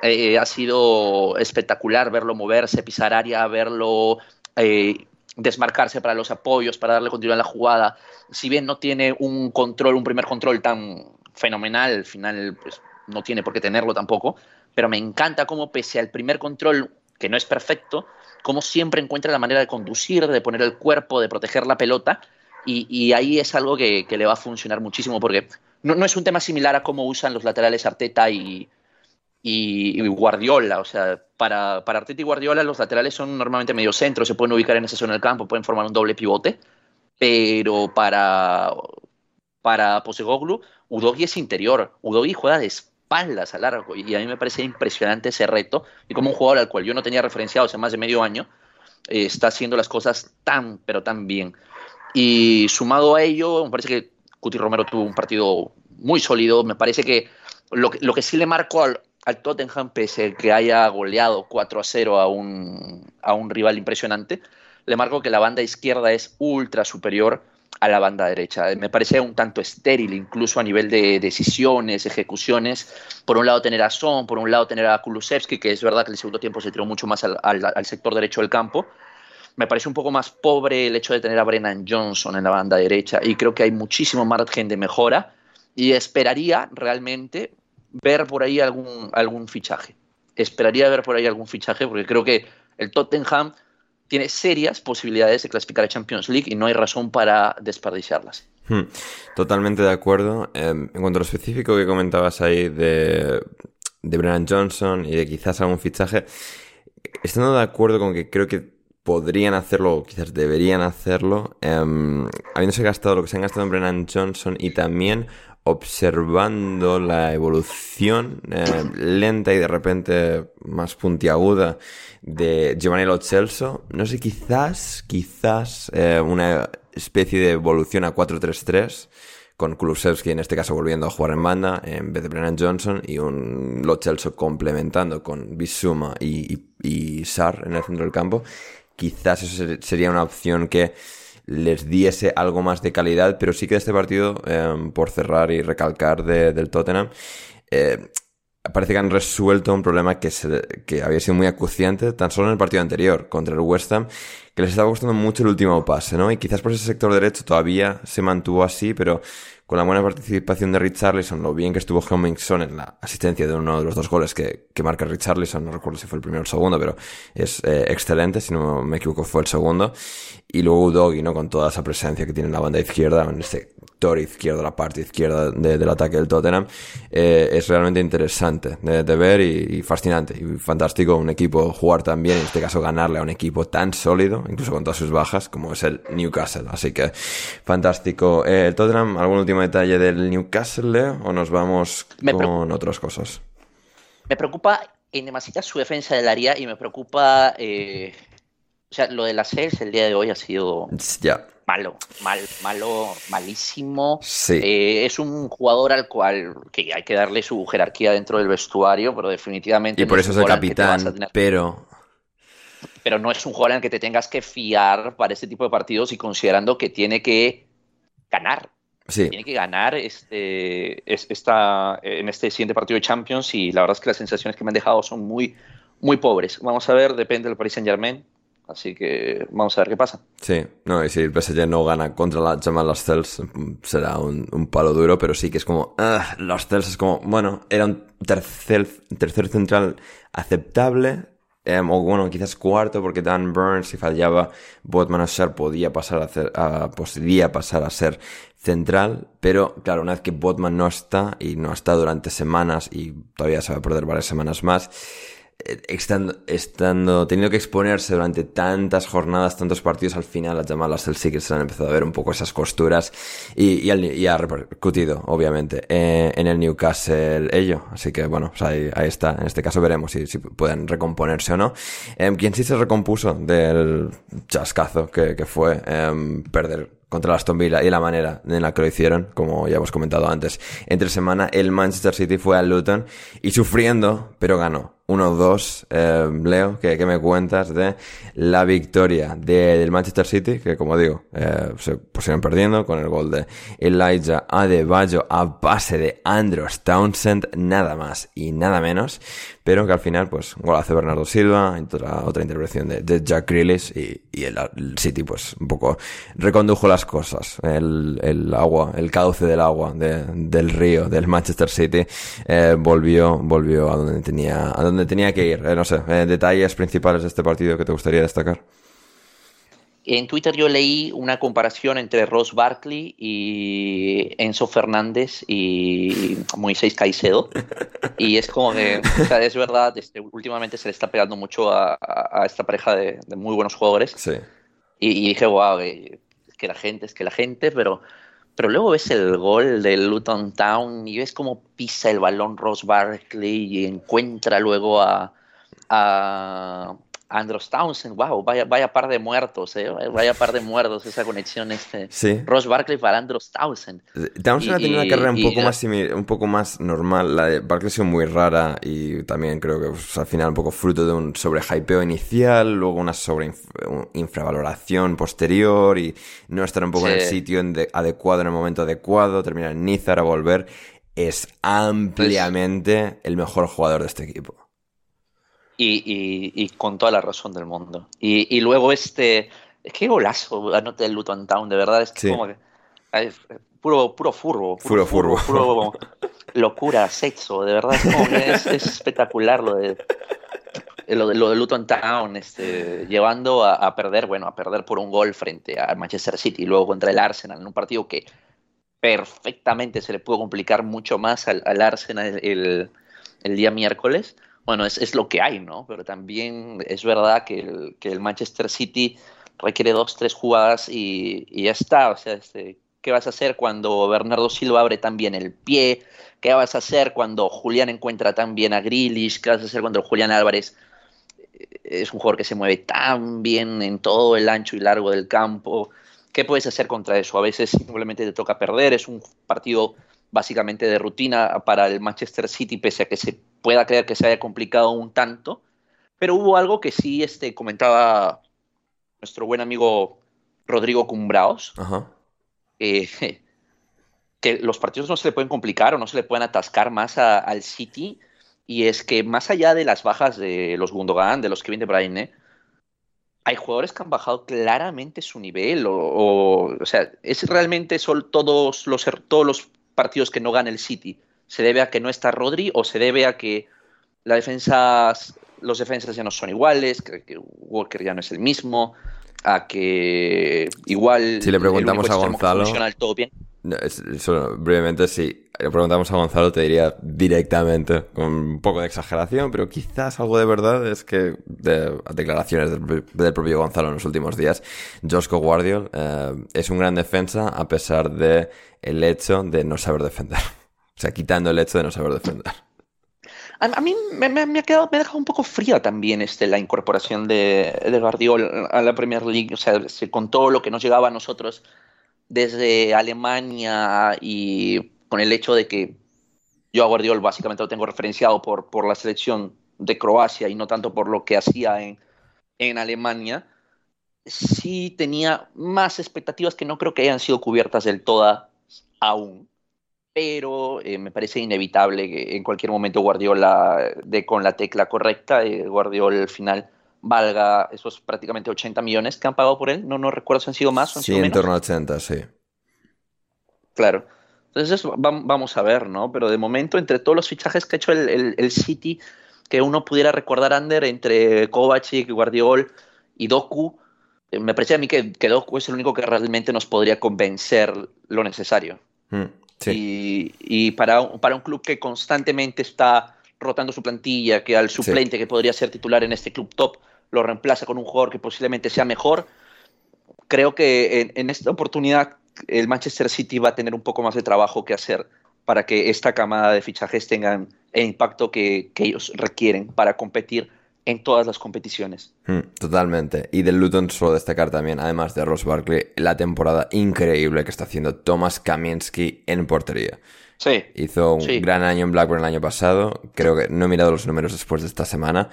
Eh, ha sido espectacular verlo moverse, pisar área, verlo eh, desmarcarse para los apoyos, para darle continuidad a la jugada. Si bien no tiene un control, un primer control tan fenomenal, al final pues, no tiene por qué tenerlo tampoco, pero me encanta cómo pese al primer control, que no es perfecto, cómo siempre encuentra la manera de conducir, de poner el cuerpo, de proteger la pelota, y, ahí es algo que, que, le va a funcionar muchísimo, porque no, no, es un tema similar a cómo usan los laterales Arteta y, y, Guardiola, o sea, para, para, Arteta y Guardiola los laterales son normalmente medio centro, se pueden ubicar en esa zona del campo, pueden formar un doble pivote, pero para, para Posegoglu, Udogi es interior, Udogi juega de espaldas a largo y a mí me parece impresionante ese reto y como un jugador al cual yo no tenía referenciado hace más de medio año, eh, está haciendo las cosas tan, pero tan bien. Y sumado a ello, me parece que Cuti Romero tuvo un partido muy sólido, me parece que lo que, lo que sí le marcó al, al Tottenham, pese a que haya goleado 4 a 0 a un, a un rival impresionante, le marco que la banda izquierda es ultra superior a la banda derecha. Me parece un tanto estéril, incluso a nivel de decisiones, ejecuciones. Por un lado tener a Son, por un lado tener a Kulusevski, que es verdad que el segundo tiempo se tiró mucho más al, al, al sector derecho del campo. Me parece un poco más pobre el hecho de tener a Brennan Johnson en la banda derecha y creo que hay muchísimo margen de mejora y esperaría realmente ver por ahí algún, algún fichaje. Esperaría ver por ahí algún fichaje porque creo que el Tottenham tiene serias posibilidades de clasificar a Champions League y no hay razón para desperdiciarlas. Hmm, totalmente de acuerdo. Eh, en cuanto a lo específico que comentabas ahí de, de Brennan Johnson y de quizás algún fichaje, estando de acuerdo con que creo que podrían hacerlo o quizás deberían hacerlo, eh, habiéndose gastado lo que se han gastado en Brennan Johnson y también observando la evolución eh, lenta y de repente más puntiaguda de Giovanni Lo Celso. No sé, quizás, quizás eh, una especie de evolución a 4-3-3 con Kulusevski en este caso volviendo a jugar en banda en vez de Brennan Johnson y un Lo Celso complementando con Bisuma y, y, y Sar en el centro del campo. Quizás eso sería una opción que les diese algo más de calidad, pero sí que este partido, eh, por cerrar y recalcar de, del Tottenham, eh, parece que han resuelto un problema que, se, que había sido muy acuciante tan solo en el partido anterior contra el West Ham, que les estaba gustando mucho el último pase, ¿no? Y quizás por ese sector derecho todavía se mantuvo así, pero con la buena participación de Richarlison, lo bien que estuvo Hummingson en la asistencia de uno de los dos goles que, que marca Richarlison, no recuerdo si fue el primero o el segundo, pero es eh, excelente, si no me equivoco fue el segundo. Y luego Udogi, ¿no? Con toda esa presencia que tiene en la banda izquierda, en este sector izquierdo, la parte izquierda de, del ataque del Tottenham, eh, es realmente interesante de, de ver y, y, fascinante. Y fantástico un equipo jugar tan bien, en este caso ganarle a un equipo tan sólido, incluso con todas sus bajas, como es el Newcastle. Así que fantástico. Eh, el Tottenham, ¿algún último detalle del Newcastle, Leo? ¿O nos vamos me con otras cosas? Me preocupa en demasiada su defensa del área y me preocupa... Eh o sea, lo de las series el día de hoy ha sido yeah. malo, mal, malo, malísimo. Sí. Eh, es un jugador al cual que hay que darle su jerarquía dentro del vestuario, pero definitivamente. Y por no eso es el capitán, tener... pero. Pero no es un jugador en el que te tengas que fiar para este tipo de partidos y considerando que tiene que ganar. Sí. Tiene que ganar este, esta, en este siguiente partido de Champions y la verdad es que las sensaciones que me han dejado son muy, muy pobres. Vamos a ver, depende del Paris Saint Germain Así que vamos a ver qué pasa. Sí, no, y si el PSG no gana contra la Jamal Los Cels, será un, palo duro, pero sí que es como, uh, Los Cels es como, bueno, era un tercer, tercer central aceptable, eh, o bueno, quizás cuarto, porque Dan Burns, si fallaba, Botman Asher podía pasar a, hacer, a, podía pasar a ser central, pero claro, una vez que Botman no está, y no está durante semanas, y todavía se va a perder varias semanas más, estando, estando, teniendo que exponerse durante tantas jornadas, tantos partidos, al final las llamadas del sí se han empezado a ver un poco esas costuras y, y, al, y ha repercutido, obviamente, eh, en el Newcastle ello. Así que bueno, pues ahí, ahí, está. En este caso veremos si, si pueden recomponerse o no. Eh, quien sí se recompuso del chascazo que, que fue eh, perder contra la Aston Villa y la manera en la que lo hicieron, como ya hemos comentado antes. Entre semana el Manchester City fue al Luton y sufriendo, pero ganó. 1-2, eh, Leo, ¿qué, me cuentas de la victoria del Manchester City? Que como digo, eh, se pusieron perdiendo con el gol de Elijah Adebayo a base de Andros Townsend, nada más y nada menos pero que al final, pues, gol hace Bernardo Silva, otra, otra intervención de, Jack Grealish y, el, City, pues, un poco recondujo las cosas. El, agua, el cauce del agua del río del Manchester City eh, volvió, volvió a donde tenía, a donde tenía que ir. Eh, no sé, eh, detalles principales de este partido que te gustaría destacar. En Twitter yo leí una comparación entre Ross Barkley y Enzo Fernández y Moisés Caicedo. Y es como que, o sea, es verdad, este, últimamente se le está pegando mucho a, esta pareja de, muy buenos jugadores. Sí. Y, dije, wow, es que la gente, es que la gente, pero, pero luego ves el gol del Luton Town y ves cómo pisa el balón Ross Barkley y encuentra luego a Andros Townsend, wow, vaya, vaya par de muertos, eh, vaya par de muertos esa conexión este. Sí. Ross Barkley para Andros Townsend. Townsend ha tenido una carrera un poco, más un poco más normal, la de Barkley ha sido muy rara y también creo que pues, al final un poco fruto de un sobrehypeo inicial, luego una sobre infravaloración posterior y no estar un poco en el sitio adecuado en el momento adecuado, terminar en Nizar a volver, es pues ampliamente el mejor jugador de este equipo y, con toda la razón del mundo. Y, luego este, qué golazo anoté el Luton Town, de verdad, es como que puro, puro furbo. Puro, furbo. Puro, locura, sexo, de verdad, es, espectacular lo de lo de, lo de Luton Town, este, llevando a, perder, bueno, a perder por un gol frente al Manchester City y luego contra el Arsenal, en un partido que perfectamente se le pudo complicar mucho más al, Arsenal el, el, día miércoles bueno, es, lo que hay, ¿no? Pero también es verdad que el, Manchester City requiere dos, tres jugadas y, ya está. O sea, este, ¿qué vas a hacer cuando Bernardo Silva abre también el pie? ¿Qué vas a hacer cuando Julián encuentra tan bien a Grealish? ¿Qué vas a hacer cuando Julián Álvarez eh, es un jugador que se mueve tan bien en todo el ancho y largo del campo? ¿Qué puedes hacer contra eso? A veces simplemente te toca perder, es un partido básicamente de rutina para el Manchester City, pese a que se pueda creer que se haya complicado un tanto. Pero hubo algo que sí este, comentaba nuestro buen amigo Rodrigo Cumbraos, eh, que los partidos no se le pueden complicar o no se le pueden atascar más al City, y es que más allá de las bajas de los Gundogan, de los Kevin De Bruyne, hay jugadores que han bajado claramente su nivel, o, o, sea, es realmente son todos los, todos los partidos que no gana el City? ¿Se debe a que no está Rodri o se debe a que la defensa, los defensas ya no son iguales, que, Walker ya no es el mismo, a que igual... Si le preguntamos a Gonzalo... Todo bien? brevemente, si le preguntamos a Gonzalo, te diría directamente, con un poco de exageración, pero quizás algo de verdad es que, de declaraciones del, propio Gonzalo en los últimos días, Josco Guardiol eh, es un gran defensa a pesar de el hecho de no saber defender. O sea, quitando el hecho de no saber defender. A, mí me, ha quedado, me ha dejado un poco fría también este, la incorporación de, de Guardiol a la Premier League. O sea, con todo lo que nos llegaba a nosotros desde Alemania y con el hecho de que yo a Guardiol básicamente lo tengo referenciado por, por la selección de Croacia y no tanto por lo que hacía en, en Alemania, sí tenía más expectativas que no creo que hayan sido cubiertas del todo aún. Pero eh, me parece inevitable que en cualquier momento Guardiola de con la tecla correcta, eh, Guardiola al final valga esos prácticamente 80 millones que han pagado por él. No, no recuerdo si han sido más o han sí, en torno a 80, sí. Claro. Entonces vamos a ver, ¿no? Pero de momento, entre todos los fichajes que ha hecho el, City, que uno pudiera recordar, Ander, entre Kovacic, Guardiol y Doku, eh, me parece a mí que, que, Doku es el único que realmente nos podría convencer lo necesario. Mm, sí. Y, para, para un club que constantemente está rotando su plantilla, que al suplente que podría ser titular en este club top lo reemplaza con un jugador que posiblemente sea mejor. Creo que en, esta oportunidad el Manchester City va a tener un poco más de trabajo que hacer para que esta camada de fichajes tengan el impacto que, ellos requieren para competir en todas las competiciones. Mm, totalmente. Y del Luton solo destacar también, además de Ross Barkley, la temporada increíble que está haciendo Thomas Kamienski en portería. Sí. Hizo un gran año en Blackburn el año pasado. Creo que no he mirado los números después de esta semana,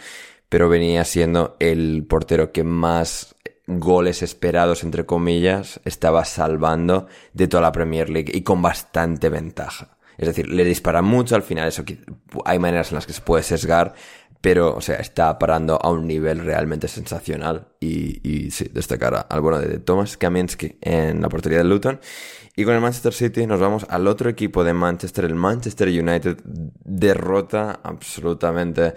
pero venía siendo el portero que más goles esperados, entre comillas, estaba salvando de toda la Premier League y con bastante ventaja. Es decir, le dispara mucho, al final eso hay maneras en las que se puede sesgar, pero, o sea, está parando a un nivel realmente sensacional. Y, y sí, destacar al bueno de Thomas Kaminsky en la portería del Luton. Y con el Manchester City nos vamos al otro equipo de Manchester, el Manchester United, derrota absolutamente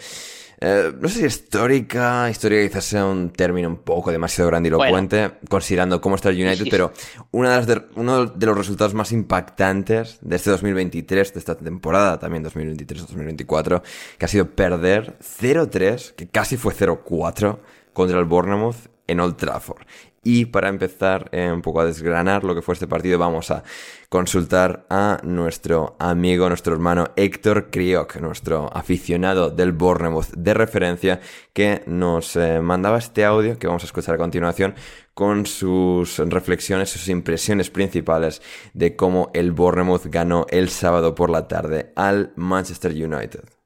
eh, no sé si histórica, histórica quizás sea un término un poco demasiado grandilocuente, considerando cómo está el United, pero una de uno de los resultados más impactantes de este 2023, de esta temporada también 2023-2024, que ha sido perder 0-3, que casi fue 0-4 contra el Bournemouth en Old Trafford. Y para empezar eh, un poco a desgranar lo que fue este partido, vamos a consultar a nuestro amigo, nuestro hermano Héctor Crioc, nuestro aficionado del Bournemouth de referencia, que nos eh, mandaba este audio que vamos a escuchar a continuación con sus reflexiones, sus impresiones principales de cómo el Bournemouth ganó el sábado por la tarde al Manchester United.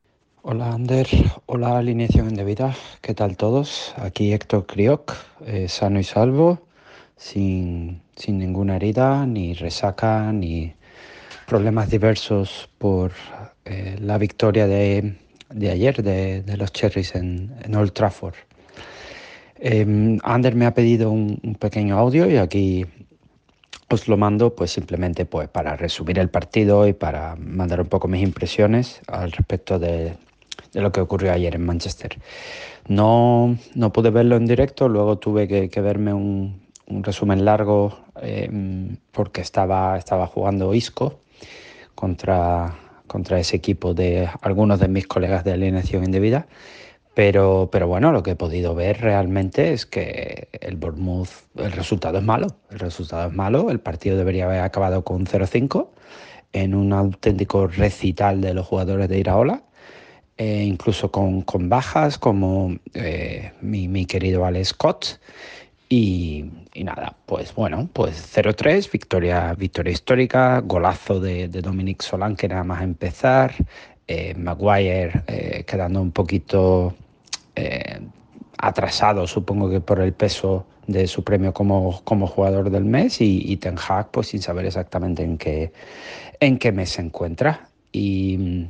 Hola Ander, hola alineación indebida, ¿qué tal todos? Aquí Héctor Crioc, eh, sano y salvo, sin, ninguna herida, ni resaca, ni problemas diversos por eh, la victoria de, ayer de, los Cherries en, Old Trafford. Em, Ander me ha pedido un, un, pequeño audio y aquí os lo mando pues simplemente pues para resumir el partido y para mandar un poco mis impresiones al respecto de, de lo que ocurrió ayer en Manchester. No, no pude verlo en directo, luego tuve que, verme un, resumen largo em, porque estaba, estaba jugando Isco contra, contra ese equipo de algunos de mis colegas de alineación indebida. Pero, pero bueno, lo que he podido ver realmente es que el Bournemouth, el resultado es malo. El resultado es malo. El partido debería haber acabado con 0-5 en un auténtico recital de los jugadores de Iraola. Eh, incluso con, bajas como eh, mi, querido Alex Scott. Y, nada, pues bueno, pues 0-3, victoria, victoria histórica, golazo de, de Dominic Solán que nada más empezar, eh, Maguire quedando un poquito atrasado, supongo que por el peso de su premio como, como jugador del mes y, y, Ten Hag pues sin saber exactamente en qué, en qué mes se encuentra. Y,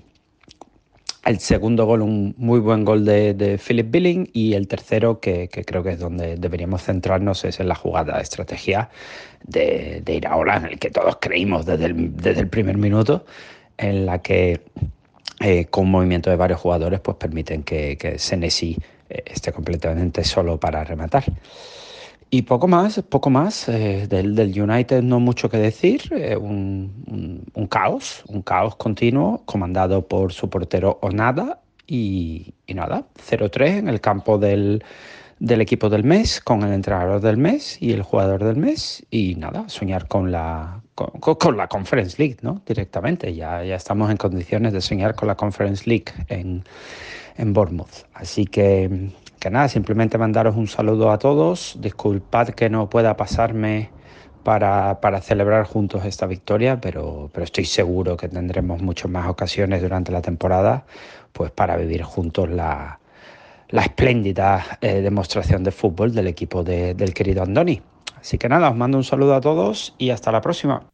el segundo gol, un muy buen gol de, Philip Billing. Y el tercero, que, creo que es donde deberíamos centrarnos, es en la jugada de estrategia de, de Iraola, en el que todos creímos desde el, primer minuto, en la que eh, con movimiento de varios jugadores pues permiten que, que Senesi eh, esté completamente solo para rematar. Y poco más, poco más. Eh, del, del, United no mucho que decir. Eh, un, un, caos, un caos continuo, comandado por su portero Onada. Y, y nada, 0-3 en el campo del, del, equipo del mes, con el entrenador del mes y el jugador del mes. Y nada, soñar con la, con, con la Conference League, ¿no? Directamente. Ya, ya estamos en condiciones de soñar con la Conference League en, en Bournemouth. Así que que nada, simplemente mandaros un saludo a todos. Disculpad que no pueda pasarme para, celebrar juntos esta victoria, pero, pero estoy seguro que tendremos muchas más ocasiones durante la temporada pues para vivir juntos la, espléndida eh, demostración de fútbol del equipo del querido Andoni. Así que nada, os mando un saludo a todos y hasta la próxima.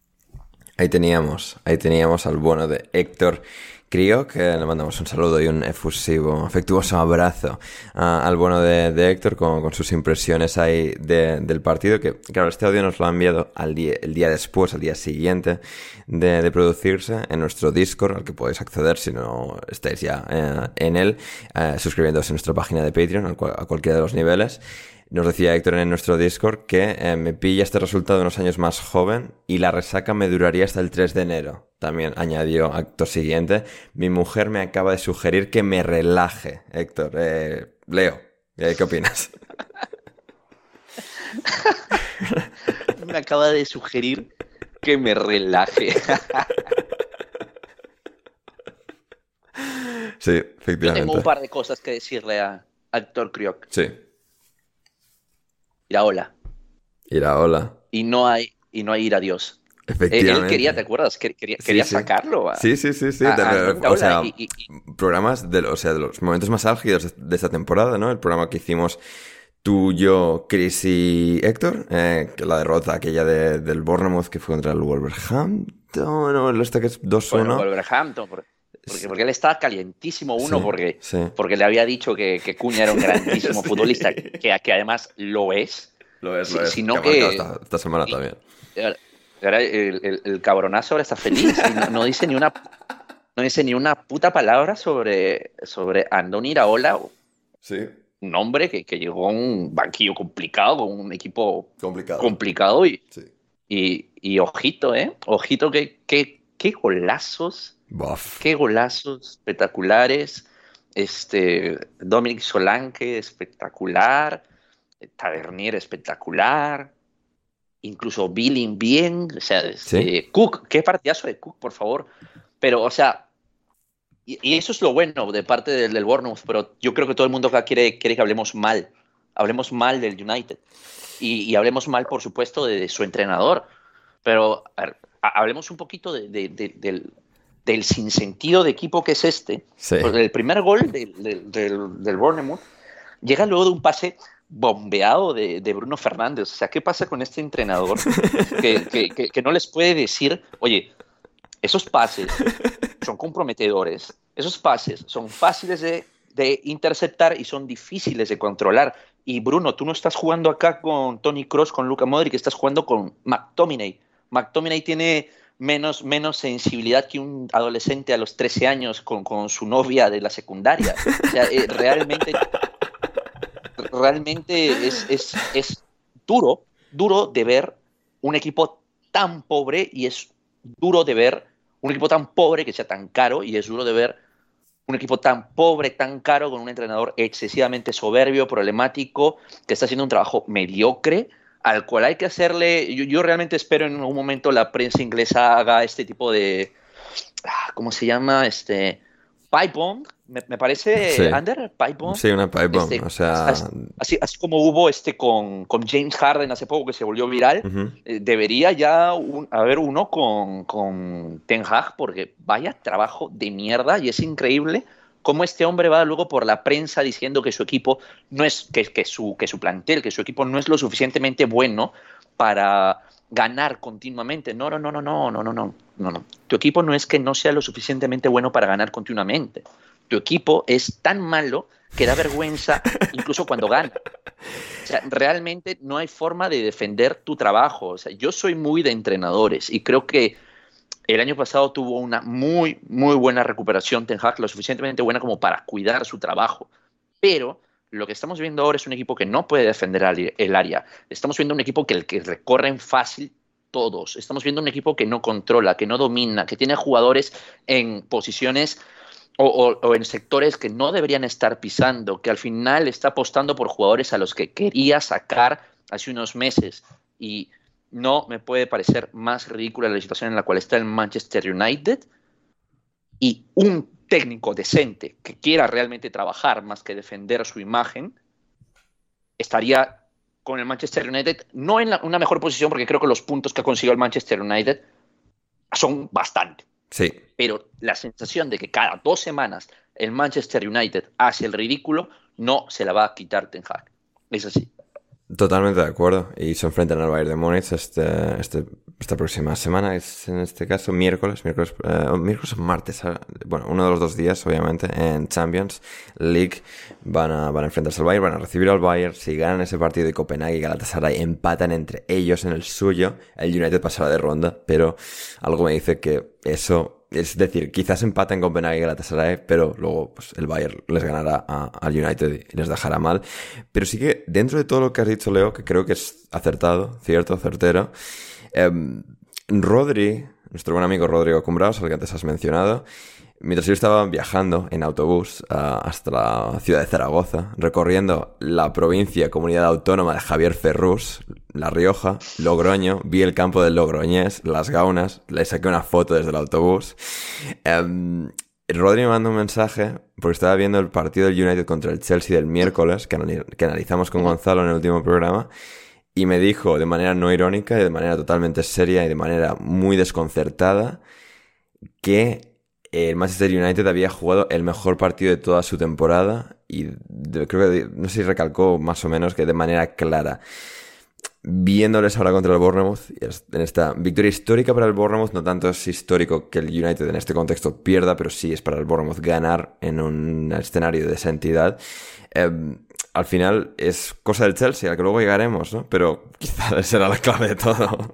Ahí teníamos, ahí teníamos al bueno de Héctor Crío, que le mandamos un saludo y un efusivo, afectuoso abrazo al bueno de, Héctor con, sus impresiones ahí del partido, que claro, este audio nos lo ha enviado el día después, al día siguiente de, producirse en nuestro Discord, al que podéis acceder si no estáis ya eh, en él, eh, suscribiéndose a nuestra página de Patreon a cualquiera de los niveles. Nos decía Héctor en nuestro Discord que eh, me pilla este resultado unos años más joven y la resaca me duraría hasta el 3 de enero. También añadió acto siguiente, mi mujer me acaba de sugerir que me relaje. Héctor, eh, Leo, eh, ¿qué opinas? me acaba de sugerir que me relaje. sí, efectivamente. tengo un par de cosas que decirle a, Héctor Crioc. Sí. Iraola. Iraola. Y no hay, y no hay ir a Dios. Efectivamente. él quería, ¿te acuerdas? Que- Quería, Sí, quería sí. sacarlo. a- Sí, sí, sí, sí. a- te- a o Iraola sea, y- y- programas de, o sea, de los momentos más álgidos de, esta temporada, ¿no? El programa que hicimos tú, yo, Chris y Héctor, eh, que la derrota aquella de- del Bournemouth que fue contra el Wolverhampton, o el este que es 2-1. Bueno, Wolverhampton, por- porque, porque él estaba calientísimo, uno, Sí, porque, sí. porque le había dicho que, que Cuña era un grandísimo futbolista, que, que además lo es. Lo es, Sí, lo es. sino que- marcado Esta, esta semana también. Ahora el, el- el cabronazo ahora está feliz y no, no dice ni una no dice ni una puta palabra sobre, sobre Andoni Iraola, Sí, un hombre que, que llegó a un banquillo complicado, con un equipo complicado. complicado y, sí. y, y ojito, ¿eh? Ojito que, que, qué golazos Buf. Qué golazos espectaculares. Este, Dominic Solanke, espectacular. Tavernier, espectacular. Incluso Billing, bien. O sea, este, Cook, qué partidazo de Cook, por favor. Pero, o sea, y, y eso es lo bueno de parte del, del Bournemouth, pero yo creo que todo el mundo acá quiere, quiere que hablemos mal. Hablemos mal del United. Y, y hablemos mal, por supuesto, de, de su entrenador. Pero a ver, ha- hablemos un poquito de- del, del sinsentido de equipo que es este. Sí. El primer gol del, del, del, del Bournemouth llega luego de un pase bombeado de, de Bruno Fernández. O sea, ¿qué pasa con este entrenador que, que- que- que no les puede decir, oye, esos pases son comprometedores, esos pases son fáciles de, de interceptar y son difíciles de controlar. Y Bruno, tú no estás jugando acá con Tony Cross, con Luca Modric, estás jugando con McTominay. McTominay tiene menos, menos sensibilidad que un adolescente a los 13 años con, con su novia de la secundaria. O sea, eh, realmente, realmente es, es, es duro, duro de ver un equipo tan pobre y es duro de ver un equipo tan pobre que sea tan caro y es duro de ver un equipo tan pobre, tan caro, con un entrenador excesivamente soberbio, problemático, que está haciendo un trabajo mediocre, al cual hay que hacerle, yo, yo realmente espero en algún momento la prensa inglesa haga este tipo de, ah, ¿cómo se llama? Este, pipe bomb, me, me parece, Sí. Ander, pipe bomb. Sí, una pipe bomb. Este, o sea. así, así, como hubo este con, con James Harden hace poco que se volvió viral, eh, debería ya un- haber uno con, con Ten Hag, porque vaya trabajo de mierda y es increíble cómo este hombre va luego por la prensa diciendo que su equipo no es, que, que, su, que su plantel, que su equipo no es lo suficientemente bueno para ganar continuamente. No, no, no, no, no, no, no, no, no, no. Tu equipo no es que no sea lo suficientemente bueno para ganar continuamente. Tu equipo es tan malo que da vergüenza incluso cuando gana. O sea, realmente no hay forma de defender tu trabajo. O sea, yo soy muy de entrenadores y creo que el año pasado tuvo una muy, muy buena recuperación Ten Hag, lo suficientemente buena como para cuidar su trabajo. Pero lo que estamos viendo ahora es un equipo que no puede defender el área. Estamos viendo un equipo que, el que recorren fácil todos. Estamos viendo un equipo que no controla, que no domina, que tiene jugadores en posiciones o- o en sectores que no deberían estar pisando, que al final está apostando por jugadores a los que quería sacar hace unos meses. Y no me puede parecer más ridícula la situación en la cual está el Manchester United y un técnico decente que quiera realmente trabajar más que defender su imagen, estaría con el Manchester United, no en la- una mejor posición, porque creo que los puntos que ha conseguido el Manchester United son bastante Sí. pero la sensación de que cada dos semanas el Manchester United hace el ridículo no se la va a quitar Ten Hag. Es así. Totalmente de acuerdo. Y se enfrentan al Bayern de Múnich este, este- esta próxima semana, es en este caso miércoles, miércoles, eh, miércoles o martes, ah, bueno, uno de los dos días, obviamente, en Champions League van a, van a enfrentarse al Bayern, van a recibir al Bayern. Si ganan ese partido y Copenhague y Galatasaray empatan entre ellos en el suyo, el United pasará de ronda, pero algo me dice que eso es decir, quizás empaten Copenhague y Galatasaray, pero luego pues, el Bayern les ganará al United y les dejará mal. Pero sí que dentro de todo lo que has dicho, Leo, que creo que es acertado, cierto, certero, em, Rodri, nuestro buen amigo Rodrigo Cumbraos, al que antes has mencionado, mientras yo estaba viajando en autobús ah, hasta la ciudad de Zaragoza, recorriendo la provincia, comunidad autónoma de Javier Ferrús, La Rioja, Logroño, vi el campo del Logroñés, las gaunas, le saqué una foto desde el autobús. Em, Rodri me mandó un mensaje porque estaba viendo el partido del United contra el Chelsea del miércoles, que, que analizamos con Gonzalo en el último programa, y me dijo de manera no irónica y de manera totalmente seria y de manera muy desconcertada que el Manchester United había jugado el mejor partido de toda su temporada y creo que, no sé si recalcó más o menos que de manera clara viéndoles ahora contra el Bournemouth, en esta victoria histórica para el Bournemouth, no tanto es histórico que el United en este contexto pierda, pero sí es para el Bournemouth ganar en un escenario de esa entidad. Em, al final es cosa del Chelsea, al que luego llegaremos, ¿no? Pero quizás será la clave de todo.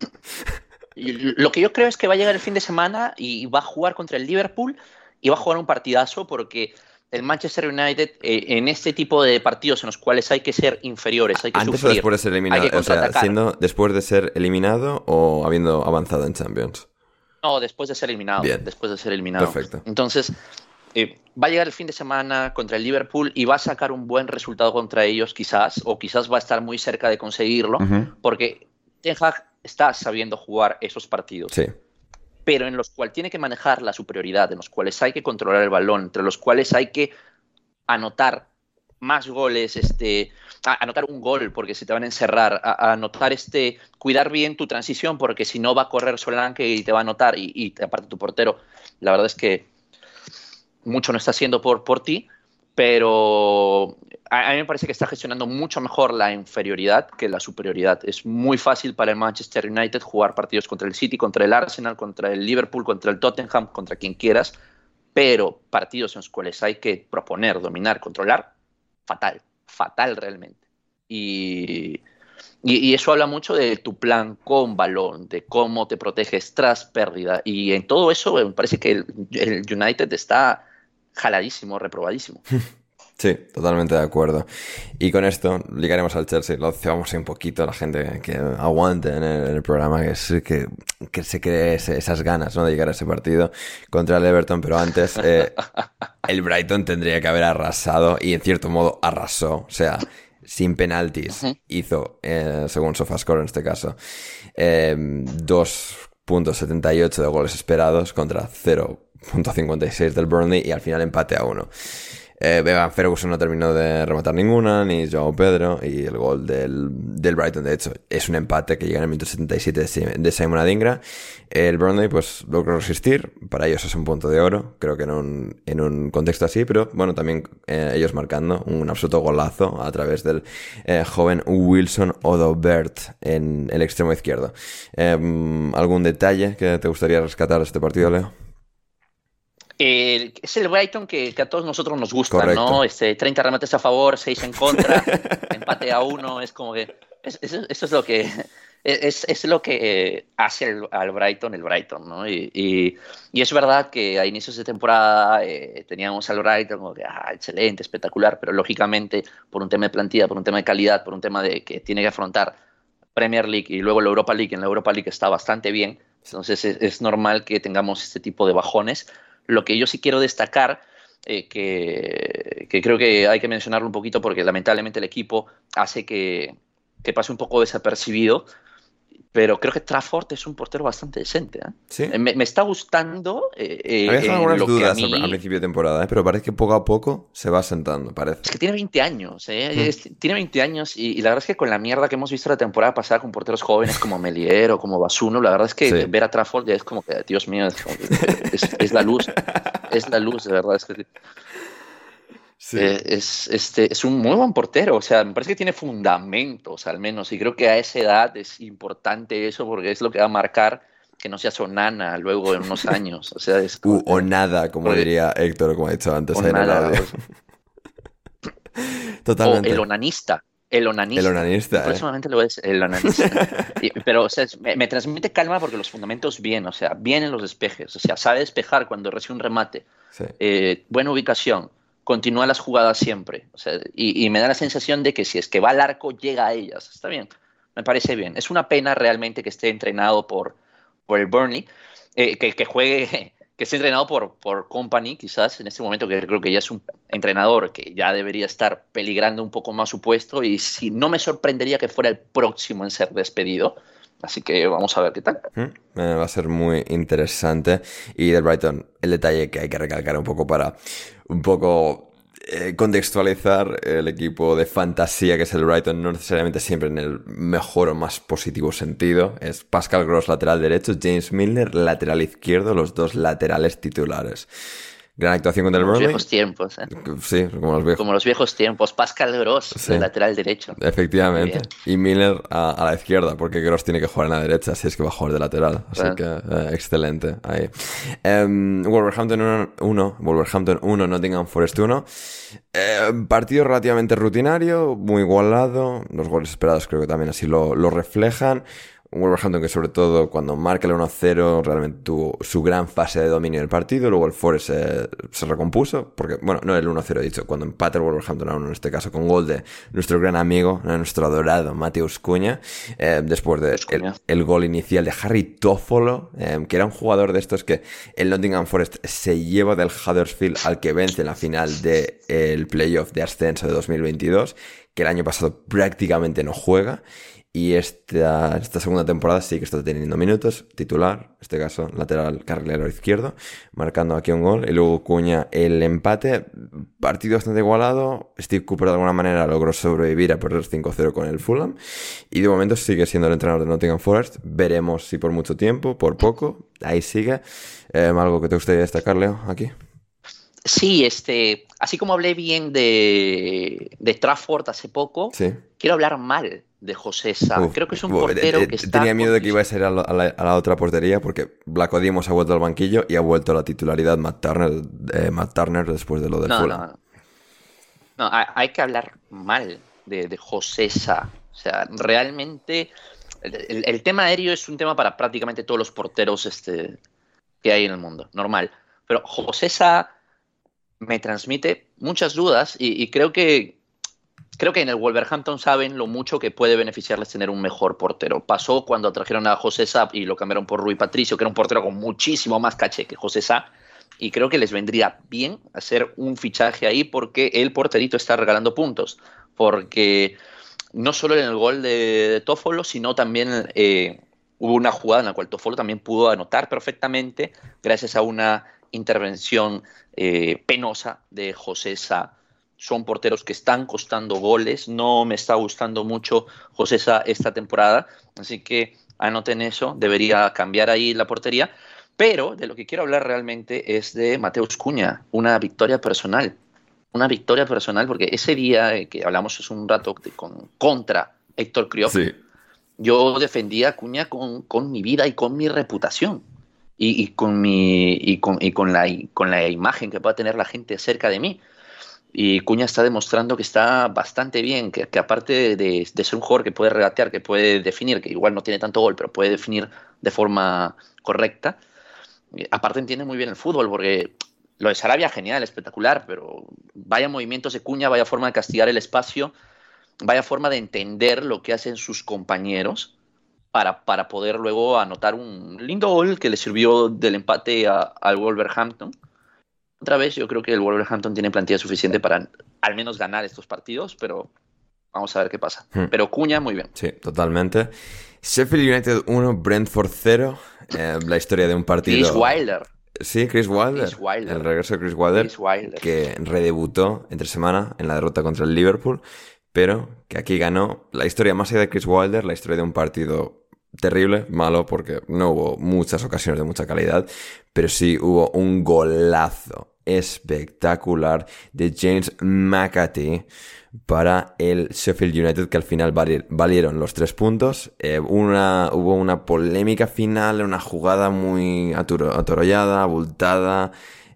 Lo que yo creo es que va a llegar el fin de semana y va a jugar contra el Liverpool y va a jugar un partidazo porque el Manchester United eh, en este tipo de partidos en los cuales hay que ser inferiores, hay que Antes o después de ser eliminado, o sea, siendo después de ser eliminado o habiendo avanzado en Champions. No, después de ser eliminado. Después de ser eliminado. Perfecto. Entonces, eh, va a llegar el fin de semana contra el Liverpool y va a sacar un buen resultado contra ellos, quizás, o quizás va a estar muy cerca de conseguirlo, porque Ten Hag está sabiendo jugar esos partidos. Sí pero en los cuales tiene que manejar la superioridad, en los cuales hay que controlar el balón, entre los cuales hay que anotar más goles, este, anotar un gol porque se te van a encerrar, a, anotar este, cuidar bien tu transición porque si no va a correr Solanke y te va a anotar y, y aparte tu portero, la verdad es que mucho no está haciendo por, por ti, pero a, mí me parece que está gestionando mucho mejor la inferioridad que la superioridad. Es muy fácil para el Manchester United jugar partidos contra el City, contra el Arsenal, contra el Liverpool, contra el Tottenham, contra quien quieras, pero partidos en los cuales hay que proponer, dominar, controlar, fatal, fatal realmente. Y, y, eso habla mucho de tu plan con balón, de cómo te proteges tras pérdida. Y en todo eso me parece que el United está jaladísimo, reprobadísimo. Sí, totalmente de acuerdo. Y con esto ligaremos al Chelsea. Lo cebamos un poquito a la gente que aguante en el, programa, que, que, que, se cree esas ganas ¿no? de llegar a ese partido contra el Everton. Pero antes, eh, el Brighton tendría que haber arrasado y en cierto modo arrasó. O sea, sin penaltis hizo, eh, según Sofascore en este caso, eh, 2.78 de goles esperados contra 0.56 del Burnley y al final empate a 1. Eh, Ferguson no terminó de rematar ninguna, ni Joao Pedro, y el gol del, del Brighton, de hecho, es un empate que llega en el minuto 77 de Simon Adingra. El Burnley, pues, logró resistir, para ellos es un punto de oro, creo que en un, en un contexto así, pero bueno, también eh, ellos marcando un absoluto golazo a través del eh, joven Wilson Odobert en el extremo izquierdo. Em, ¿Algún detalle que te gustaría rescatar de este partido, Leo? Es el Brighton que, a todos nosotros nos gusta, ¿no? Este, 30 remates a favor, 6 en contra, empate a 1, es como que... eso es lo que... Es, es lo que hace al Brighton el Brighton, ¿no? Y, y, es verdad que a inicios de temporada eh, teníamos al Brighton como que, ah, excelente, espectacular, pero lógicamente por un tema de plantilla, por un tema de calidad, por un tema de que tiene que afrontar Premier League y luego la Europa League, en la Europa League está bastante bien, entonces es, es normal que tengamos este tipo de bajones, lo que yo sí quiero destacar, eh, que, creo que hay que mencionarlo un poquito porque lamentablemente el equipo hace que, que pase un poco desapercibido, pero creo que Trafford es un portero bastante decente. ¿eh? eh me, está gustando. Eh, Había algunas dudas al principio de temporada, pero parece que poco a poco se va sentando, parece. Es que tiene 20 años, hmm. tiene 20 años y, la verdad es que con la mierda que hemos visto la temporada pasada con porteros jóvenes como Melier o como Basuno, la verdad es que ver a Trafford ya es como que, Dios mío, es, la luz, es la luz, de verdad. Es que, eh, es, este, es un muy buen portero, o sea, me parece que tiene fundamentos al menos, y creo que a esa edad es importante eso porque es lo que va a marcar que no sea Sonana luego en unos años. O, sea, es uh, o nada, como diría Héctor, como ha dicho antes. en el Totalmente. O el onanista. El onanista. El onanista. Próximamente lo es el onanista. pero o sea, me, transmite calma porque los fundamentos bien, o sea, bien en los despejes. O sea, sabe despejar cuando recibe un remate. Eh, buena ubicación continúa las jugadas siempre. y, me da la sensación de que si es que va al arco, llega a ellas. Está bien, me parece bien. Es una pena realmente que esté entrenado por, por el Burnley, eh, que, juegue, que esté entrenado por, por Company, quizás en este momento, que creo que ya es un entrenador que ya debería estar peligrando un poco más su puesto. Y si no me sorprendería que fuera el próximo en ser despedido. Así que vamos a ver qué tal. Mm, eh, va a ser muy interesante. Y del Brighton, el detalle que hay que recalcar un poco para un poco eh, contextualizar el equipo de fantasía que es el Brighton, no necesariamente siempre en el mejor o más positivo sentido. Es Pascal Gross lateral derecho, James Milner lateral izquierdo, los dos laterales titulares. Gran actuación contra el Como los Burnley. viejos tiempos, ¿eh? Sí, como los viejos. Como los viejos tiempos. Pascal Gross, Sí. de lateral derecho. Efectivamente. Y Miller a, a la izquierda, porque Gross tiene que jugar en la derecha, si es que va a jugar de lateral. Así que eh, excelente. Ahí. Em, Wolverhampton 1, Wolverhampton 1, Nottingham Forest 1. Eh, partido relativamente rutinario, muy igualado. Los goles esperados creo que también así lo, lo reflejan. Un Wolverhampton que sobre todo cuando marca el 1-0 realmente tuvo su gran fase de dominio del partido, luego el Forest se, se recompuso, porque, bueno, no el 1-0 he dicho, cuando empata el Wolverhampton a 1 en este caso con gol de nuestro gran amigo, eh, nuestro adorado Mateus Cuña, eh, después de el, gol inicial de Harry Toffolo, eh, que era un jugador de estos que el Nottingham Forest se lleva del Huddersfield al que vence en la final del playoff de ascenso de 2022, que el año pasado prácticamente no juega. Y esta, esta segunda temporada sí que está teniendo minutos, titular, en este caso lateral carrilero izquierdo, marcando aquí un gol. Y luego Cuña el empate, partido bastante igualado. Steve Cooper de alguna manera logró sobrevivir a perder 5-0 con el Fulham. Y de momento sigue siendo el entrenador de Nottingham Forest. Veremos si por mucho tiempo, por poco. Ahí sigue. Eh, ¿Algo que te gustaría destacar, Leo, aquí? Sí, este, así como hablé bien de, de Trafford hace poco, Sí. quiero hablar mal de José Sá. Uf, Creo que es un portero eh, eh, que está Tenía miedo de que iba a ser a la, a la- a la otra portería porque Black Odimos ha vuelto al banquillo y ha vuelto a la titularidad Matt Turner, eh, Matt Turner después de lo del No, no, no. No, hay, que hablar mal de, de José Sá. O sea, realmente el tema aéreo es un tema para prácticamente todos los porteros este, que hay en el mundo, normal. Pero José Sá me transmite muchas dudas y, creo que creo que en el Wolverhampton saben lo mucho que puede beneficiarles tener un mejor portero. Pasó cuando trajeron a José Sá y lo cambiaron por Rui Patricio, que era un portero con muchísimo más caché que José Sá. Y creo que les vendría bien hacer un fichaje ahí porque el porterito está regalando puntos. Porque no solo en el gol de, de sino también eh, hubo una jugada en la cual Toffolo también pudo anotar perfectamente gracias a una intervención eh, penosa de José Sá. Son porteros que están costando goles. No me está gustando mucho José Sá esta temporada. Así que anoten eso. Debería cambiar ahí la portería. Pero de lo que quiero hablar realmente es de Mateus Cuña. Una victoria personal. Una victoria personal porque ese día eh, que hablamos hace un rato de- con, contra Héctor Criop, Sí. yo defendía a Cuña con, con mi vida y con mi reputación. Y, con, mi, y, con, y con, la, con la imagen que pueda tener la gente cerca de mí. Y Cuña está demostrando que está bastante bien, que, aparte de, de ser un jugador que puede regatear, que puede definir, que igual no tiene tanto gol, pero puede definir de forma correcta, eh, aparte entiende muy bien el fútbol, porque lo de Sarabia genial, espectacular, pero vaya movimientos de Cuña, vaya forma de castigar el espacio, vaya forma de entender lo que hacen sus compañeros para, para poder luego anotar un lindo gol que le sirvió del empate a- al Wolverhampton. Otra vez, yo creo que el Wolverhampton tiene plantilla suficiente para al menos ganar estos partidos, pero vamos a ver qué pasa. Hmm. Pero Cuña, muy bien. Sí, totalmente. Sheffield United 1, Brentford 0. Eh, la historia de un partido. Chris Wilder. Sí, Chris Wilder. Chris Wilder. El regreso de Chris Wilder. Chris Wilder. Que redebutó entre semana en la derrota contra el Liverpool. Pero que aquí ganó la historia más allá de Chris Wilder, la historia de un partido terrible, malo, porque no hubo muchas ocasiones de mucha calidad. Pero sí hubo un golazo espectacular de James McAtee para el Sheffield United que al final vali- valieron los tres puntos. Eh, una, hubo una polémica final, una jugada muy atorollada, abultada.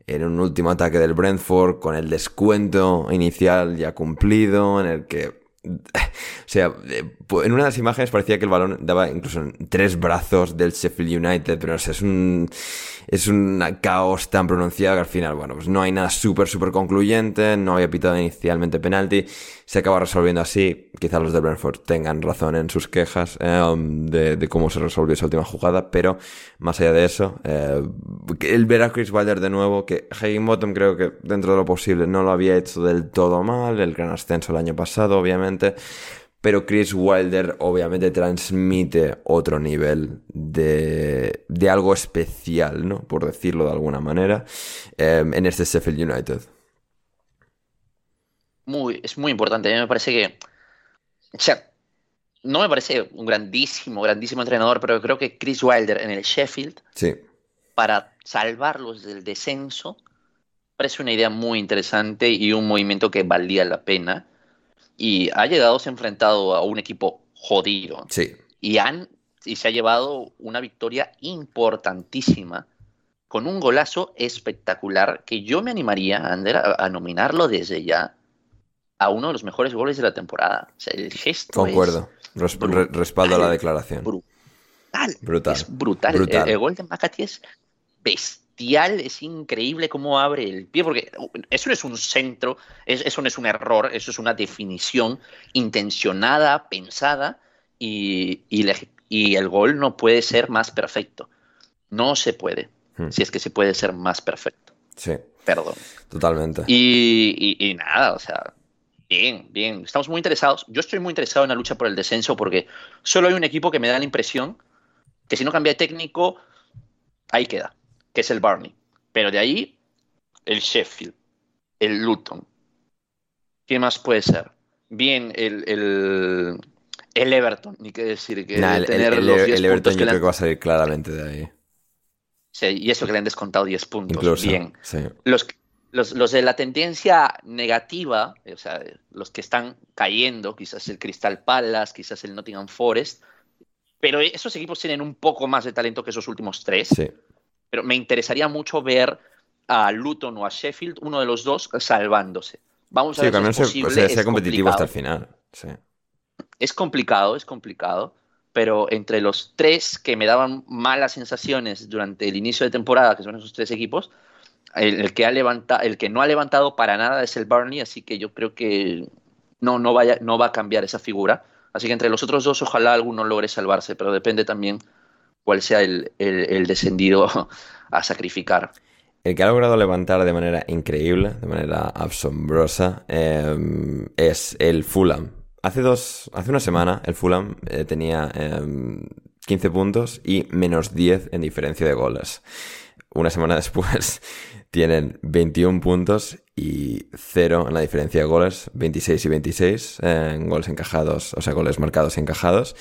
En un último ataque del Brentford con el descuento inicial ya cumplido, en el que o sea, eh, en una de las imágenes parecía que el balón daba incluso en tres brazos del Sheffield United, pero no sé, es un, es un caos tan pronunciado que al final, bueno, pues no hay nada súper, súper concluyente, no había pitado inicialmente penalti, se acaba resolviendo así, quizás los de Brentford tengan razón en sus quejas de, de cómo se resolvió esa última jugada, pero más allá de eso, eh, el ver a Chris Wilder de nuevo, que Higginbottom creo que dentro de lo posible no lo había hecho del todo mal, el gran ascenso el año pasado, obviamente, pero Chris Wilder obviamente transmite otro nivel de, de algo especial, ¿no? Por decirlo de alguna manera, em, en este Sheffield United. Muy, es muy importante. A mí me parece que. O sea, no me parece un grandísimo, grandísimo entrenador, pero creo que Chris Wilder en el Sheffield, Sí, para salvarlos del descenso, parece una idea muy interesante y un movimiento que valía la pena. Y ha llegado, se ha enfrentado a un equipo jodido. sí. y, han, y se ha llevado una victoria importantísima con un golazo espectacular que yo me animaría, Ander, a, a nominarlo desde ya a uno de los mejores goles de la temporada. O sea, el gesto Concuerdo. Res- re- respaldo a la brutal, declaración. es brutal. Brutal. Es brutal. Brutal. El, el gol de McAtee es bestial, es increíble cómo abre el pie, porque eso no es un centro, es- eso no es un error, eso es una definición intencionada, pensada, y, y le- y el gol no puede ser más perfecto. No se puede, Hmm. si es que se puede ser más perfecto. Sí, Perdón. totalmente. Y, y- y nada, o sea, bien, bien. Estamos muy interesados. Yo estoy muy interesado en la lucha por el descenso porque solo hay un equipo que me da la impresión que si no cambia de técnico, ahí queda, que es el Barney. Pero de ahí, el Sheffield, el Luton. ¿Quién más puede ser? Bien, el, el, el Everton, ni qué decir, que Nah, el, tener el- los el 10 Everton puntos yo que creo han- que va a salir claramente de ahí. Sí, y eso que le han descontado 10 puntos. Incluso. Bien. Sí. los, los, los de la tendencia negativa, o sea, los que están cayendo, quizás el Crystal Palace, quizás el Nottingham Forest, pero esos equipos tienen un poco más de talento que esos últimos tres. Sí. Pero me interesaría mucho ver a Luton o a Sheffield, uno de los dos, salvándose. Vamos a Sí, ver si es posible. sea, es competitivo hasta el complicado. final. Sí. Es complicado, es complicado, pero entre los tres que me daban malas sensaciones durante el inicio de temporada, que son esos tres equipos, el, el que, ha levanta, el que no ha levantado para nada es el Burnley, así que yo creo que no, no, vaya, no va a cambiar esa figura. Así que entre los otros dos ojalá alguno logre salvarse, pero depende también cuál sea el, descendido a sacrificar. El que ha logrado levantar de manera increíble, de manera asombrosa, eh, es el Fulham. Hace dos, hace una semana el Fulham eh, tenía eh, 15 puntos y menos 10 en diferencia de goles. Una semana después tienen 21 puntos y 0 en la diferencia de goles, 26 y 26 eh, en goles encajados, o sea, goles marcados y encajados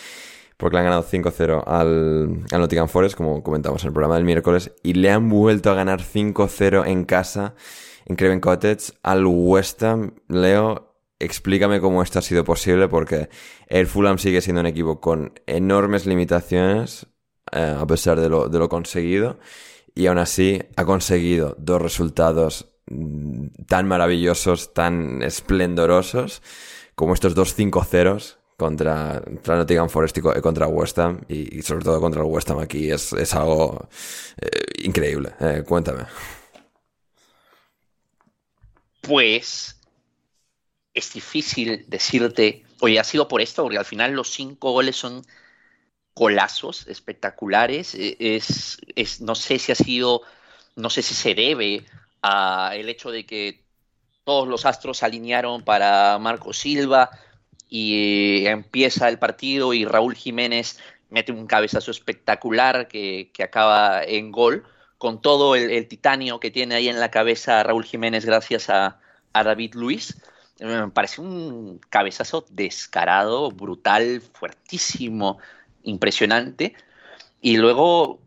porque le han ganado 5-0 al, al Nottingham Forest, como comentamos en el programa del miércoles, y le han vuelto a ganar 5-0 en casa, en Craven Cottage, al West Ham. Leo, explícame cómo esto ha sido posible, porque el Fulham sigue siendo un equipo con enormes limitaciones, eh, a pesar de lo, de lo conseguido, y aún así ha conseguido dos resultados mm, tan maravillosos, tan esplendorosos, como estos dos 5-0 contra, contra Nottingham Forest y co- contra West Ham y, sobre todo contra el West Ham aquí es, es algo eh, increíble. Eh, cuéntame. Pues es difícil decirte, oye, ha sido por esto, porque al final los cinco goles son golazos espectaculares. E- Es, es, no sé si ha sido, no sé si se debe al hecho de que todos los astros se alinearon para Marco Silva y empieza el partido y Raúl Jiménez mete un cabezazo espectacular que, que acaba en gol, con todo el, titanio que tiene ahí en la cabeza Raúl Jiménez gracias a, a David Luis. Eh, Me parece un cabezazo descarado, brutal, fuertísimo, impresionante. Y luego,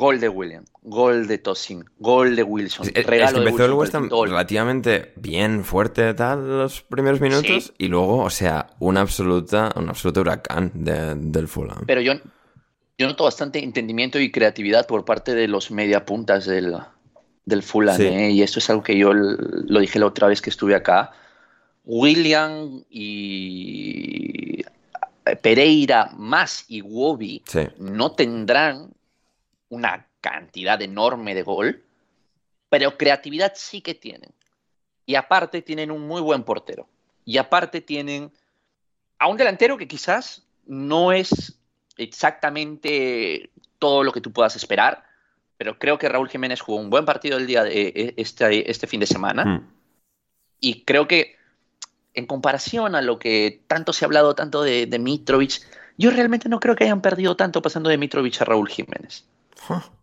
gol de William, gol de Tosin, gol de Wilson. Es regalo que de empezó el West Ham relativamente bien, fuerte, tal, los primeros minutos, Sí. y luego, o sea, una absoluta, un absoluto huracán de- del Fulham. Pero yo, yo noto bastante entendimiento y creatividad por parte de los mediapuntas del, del Fulham, Sí. ¿eh? y esto es algo que yo lo dije la otra vez que estuve acá. William y Pereira más Iwobi Sí. no tendrán una cantidad enorme de gol, pero creatividad sí que tienen. Y aparte tienen un muy buen portero. Y aparte tienen a un delantero que quizás no es exactamente todo lo que tú puedas esperar, pero creo que Raúl Jiménez jugó un buen partido el día de eh, este, este fin de semana Mm. y creo que en comparación a lo que tanto se ha hablado tanto de, de Mitrovic, yo realmente no creo que hayan perdido tanto pasando de Mitrovic a Raúl Jiménez.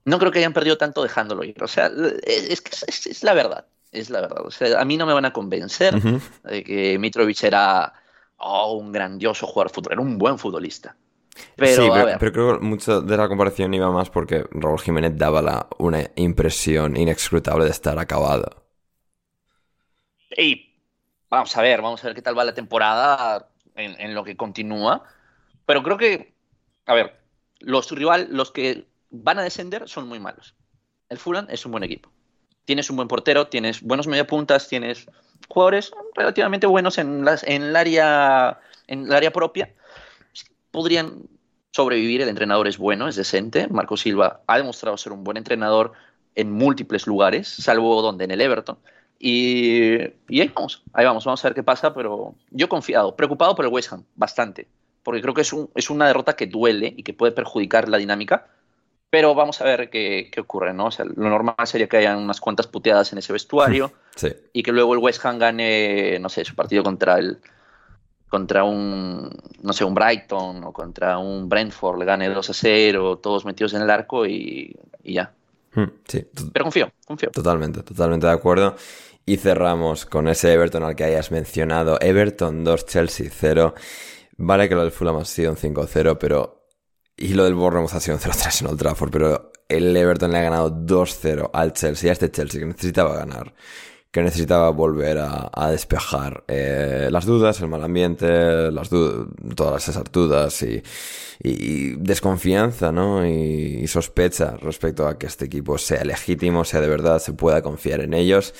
No creo que hayan perdido tanto dejándolo ir. O sea, es, es, es la verdad. Es la verdad. O sea, a mí no me van a convencer de que Mitrovic era oh, un grandioso jugador de fútbol. Era un buen futbolista. Pero, sí, pero, creo que mucho de la comparación iba más porque Raúl Jiménez daba la, una impresión inescrutable de estar acabado. y vamos a ver, vamos a ver qué tal va la temporada en, en lo que continúa. Pero creo que, a ver, los rival, los que van a descender son muy malos. El Fulham es un buen equipo. Tienes un buen portero, tienes buenos mediapuntas, tienes jugadores relativamente buenos en, las, en, el, área, en el área propia. Podrían sobrevivir, el entrenador es bueno, es decente. Marco Silva ha demostrado ser un buen entrenador en múltiples lugares, salvo donde en el Everton. Y, ahí vamos, ahí vamos, vamos a ver qué pasa, pero yo confiado, preocupado por el West Ham, bastante, porque creo que es una derrota que duele y que puede perjudicar la dinámica, pero vamos a ver qué, qué ocurre, ¿no? O sea, lo normal sería que hayan unas cuantas puteadas en ese vestuario Sí. y que luego el West Ham gane, no sé, su partido contra el contra un, no sé, un Brighton o contra un Brentford, le gane 2 a 0, todos metidos en el arco y, y ya. Hmm, Sí, Pero confío, confío. totalmente, totalmente de acuerdo. Y cerramos con ese Everton al que hayas mencionado. Everton 2, Chelsea 0. Vale que lo del Fulham ha sido un 5-0, pero... Y lo del Bournemouth ha sido un 0-3 en Old Trafford, pero el Everton le ha ganado 2-0 al Chelsea, a este Chelsea que necesitaba ganar, que necesitaba volver a, despejar eh, las dudas, el mal ambiente, las todas esas dudas y, y desconfianza, ¿no? Y, y sospecha respecto a que este equipo sea legítimo, sea de verdad, se pueda confiar en ellos.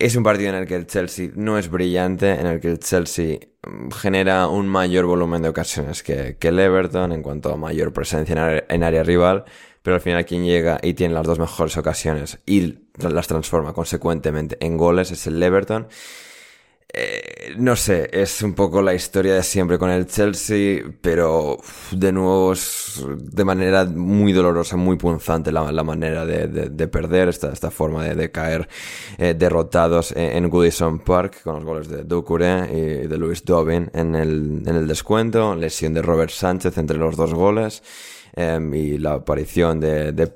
Es un partido en el que el Chelsea no es brillante, en el que el Chelsea mm, genera un mayor volumen de ocasiones que, que el Everton en cuanto a mayor presencia en en área rival, pero al final quien llega y tiene las dos mejores ocasiones y las transforma consecuentemente en goles es el Everton. Eh, no sé, es un poco la historia de siempre con el Chelsea, pero de nuevo es de manera muy dolorosa, muy punzante la, la manera de, de- de perder, esta, esta forma de, caer eh, derrotados en, Goodison Park con los goles de Doucouré y de Luis Dobbin en el, en el descuento, lesión de Robert Sánchez entre los dos goles em, y la aparición de, de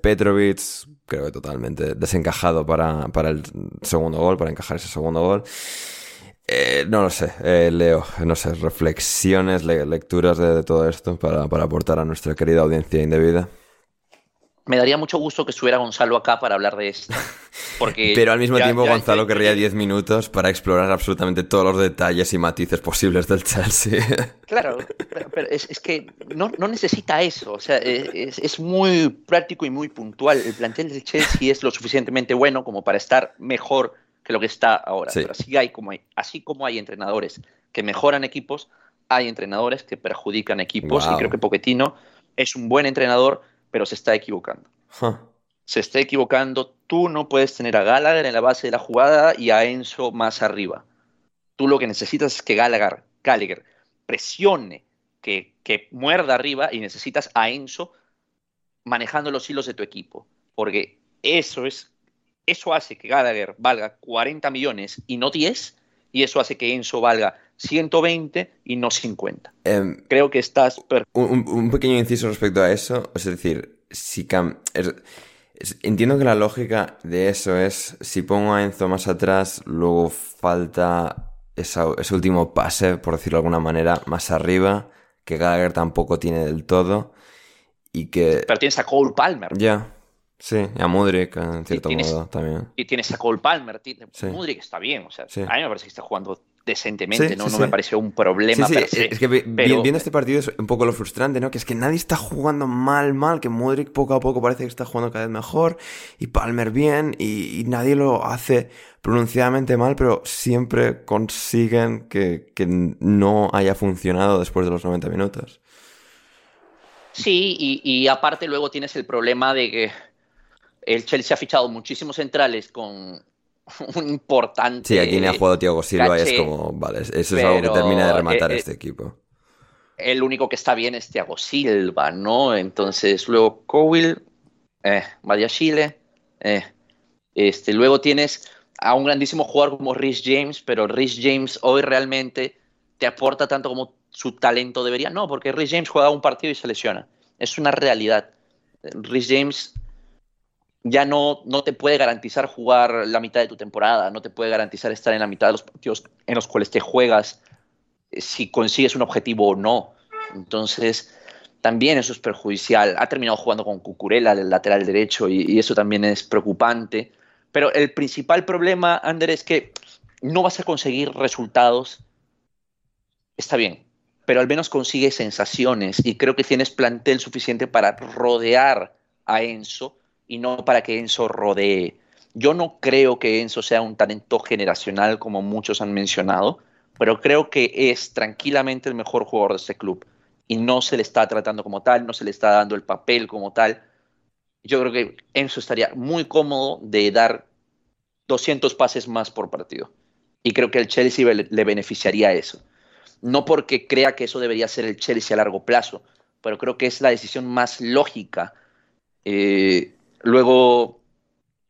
creo que totalmente desencajado para, para el segundo gol, para encajar ese segundo gol. Eh, no lo sé, eh, Leo, no sé, reflexiones, le- lecturas de, de todo esto para, para aportar a nuestra querida audiencia indebida. Me daría mucho gusto que estuviera Gonzalo acá para hablar de esto. Porque Pero al mismo ya- tiempo ya- Gonzalo ya- querría 10 minutos para explorar absolutamente todos los detalles y matices posibles del Chelsea. Claro, pero, pero es, es que no, no necesita eso. O sea, eh, es, es muy práctico y muy puntual. El plantel del Chelsea es lo suficientemente bueno como para estar mejor que lo que está ahora. Sí. Pero así, hay como hay, así como hay entrenadores que mejoran equipos, hay entrenadores que perjudican equipos. Wow. Y creo que Pochettino es un buen entrenador, pero se está equivocando. Huh. Se está equivocando. Tú no puedes tener a Gallagher en la base de la jugada y a Enzo más arriba. Tú lo que necesitas es que Gallagher, Gallagher presione, que, que muerda arriba y necesitas a Enzo manejando los hilos de tu equipo. Porque eso es, eso hace que Gallagher valga 40 millones y no 10, y eso hace que Enzo valga 120 y no 50. Em, Creo que estás un, un- pequeño inciso respecto a eso, es decir, si cam- es- es- entiendo que la lógica de eso es, si pongo a Enzo más atrás, luego falta esa- ese último pase, por decirlo de alguna manera, más arriba, que Gallagher tampoco tiene del todo, y que... pero tienes a Cole Palmer. Ya, sí, y a Mudrik en cierto tienes- modo también. y tienes a Cole Palmer, Sí. Mudrik está bien, o sea, Sí. a mí me parece que está jugando decentemente, Sí, no, no me pareció un problema per se, es que pero- viendo este partido es un poco lo frustrante, ¿no? Que es que nadie está jugando mal, mal, que Modric poco a poco parece que está jugando cada vez mejor y Palmer bien y, y nadie lo hace pronunciadamente mal, pero siempre consiguen que, que no haya funcionado después de los 90 minutos. Sí, y, y aparte luego tienes el problema de que el Chelsea ha fichado muchísimos centrales con un importante... Sí, aquí ni ha jugado Thiago Silva y es caché, como, vale, eso es algo que termina de rematar eh, a eh, este equipo. El único que está bien es Thiago Silva, ¿no? Entonces luego Cowell, eh, Chile, eh. Este, luego tienes a un grandísimo jugador como Rhys James, pero Rhys James hoy realmente te aporta tanto como su talento debería. No, porque Rhys James juega un partido y se lesiona. Es una realidad. Rhys James ya no, no te puede garantizar jugar la mitad de tu temporada, no te puede garantizar estar en la mitad de los partidos en los cuales te juegas eh, si consigues un objetivo o no. Entonces, también eso es perjudicial. Ha terminado jugando con Cucurella, el lateral derecho, y, eso también es preocupante. Pero el principal problema, Ander, es que no vas a conseguir resultados. Está bien, pero al menos consigue sensaciones y creo que tienes plantel suficiente para rodear a Enzo y no para que Enzo rodee. Yo no creo que Enzo sea un talento generacional como muchos han mencionado, pero creo que es tranquilamente el mejor jugador de este club y no se le está tratando como tal, no se le está dando el papel como tal. Yo creo que Enzo estaría muy cómodo de dar 200 pases más por partido y creo que el Chelsea le beneficiaría eso. No porque crea que eso debería ser el Chelsea a largo plazo, pero creo que es la decisión más lógica. Eh, luego,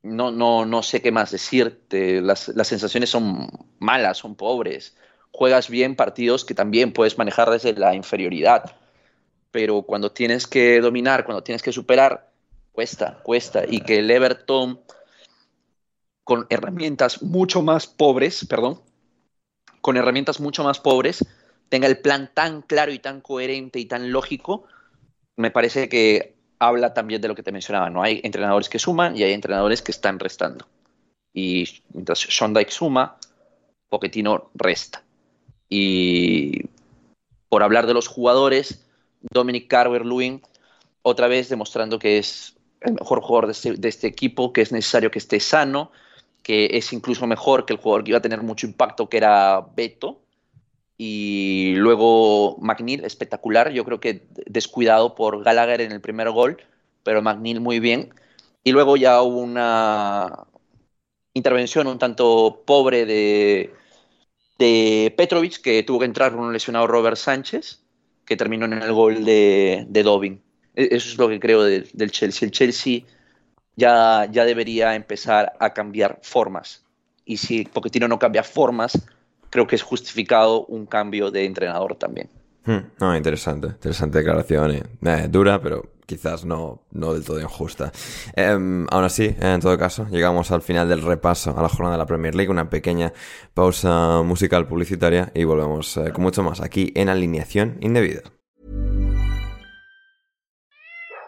no, no, no sé qué más decirte. Las, las sensaciones son malas, son pobres. Juegas bien partidos que también puedes manejar desde la inferioridad. Pero cuando tienes que dominar, cuando tienes que superar, cuesta, cuesta. Y que el Everton, con herramientas mucho más pobres, perdón, con herramientas mucho más pobres, tenga el plan tan claro y tan coherente y tan lógico, me parece que habla también de lo que te mencionaba, ¿no? Hay entrenadores que suman y hay entrenadores que están restando. Y mientras Sean Dyke suma, Pochettino resta. Y por hablar de los jugadores, Dominic Carver-Lewin, otra vez demostrando que es el mejor jugador de este, de este, equipo, que es necesario que esté sano, que es incluso mejor que el jugador que iba a tener mucho impacto, que era Beto, y luego McNeil, espectacular. Yo creo que descuidado por Gallagher en el primer gol, pero McNeil muy bien. Y luego ya hubo una intervención un tanto pobre de, de Petrovic, que tuvo que entrar con un lesionado Robert Sánchez, que terminó en el gol de, de Dobin. E, eso es lo que creo del Chelsea. El Chelsea ya, ya debería empezar a cambiar formas. Y si Pochettino no cambia formas, creo que es justificado un cambio de entrenador también. Hmm, no, interesante, interesante declaración. Eh, dura, pero quizás no, no del todo injusta. Em, aún así, en todo caso, llegamos al final del repaso a la jornada de la Premier League, una pequeña pausa musical publicitaria y volvemos eh, con mucho más aquí en Alineación Indebida.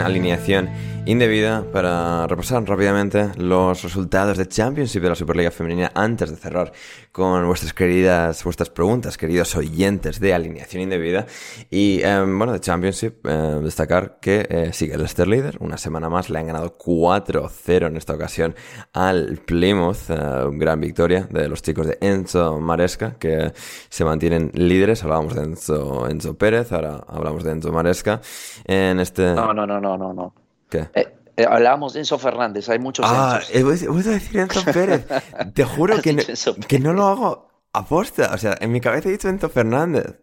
alineación indebida para repasar rápidamente los resultados de Championship de la Superliga Femenina antes de cerrar con vuestras queridas, vuestras preguntas, queridos oyentes de alineación indebida. Y em, bueno, de Championship, em, destacar que eh, sigue el Leicester líder, una semana más le han ganado 4-0 en esta ocasión al Plymouth, eh, gran victoria de los chicos de Enzo Maresca, que se mantienen líderes. Hablábamos de Enzo, Enzo Pérez, ahora hablamos de Enzo Maresca. En este... No, no, no, no, no, no. ¿Qué? Eh, eh, hablábamos de Enzo Fernández, hay muchos Ah, Enzos. eh, voy, a decir Enzo Pérez. Te juro que no, Enzo que no lo hago aposta. O sea, en mi cabeza he dicho Enzo Fernández.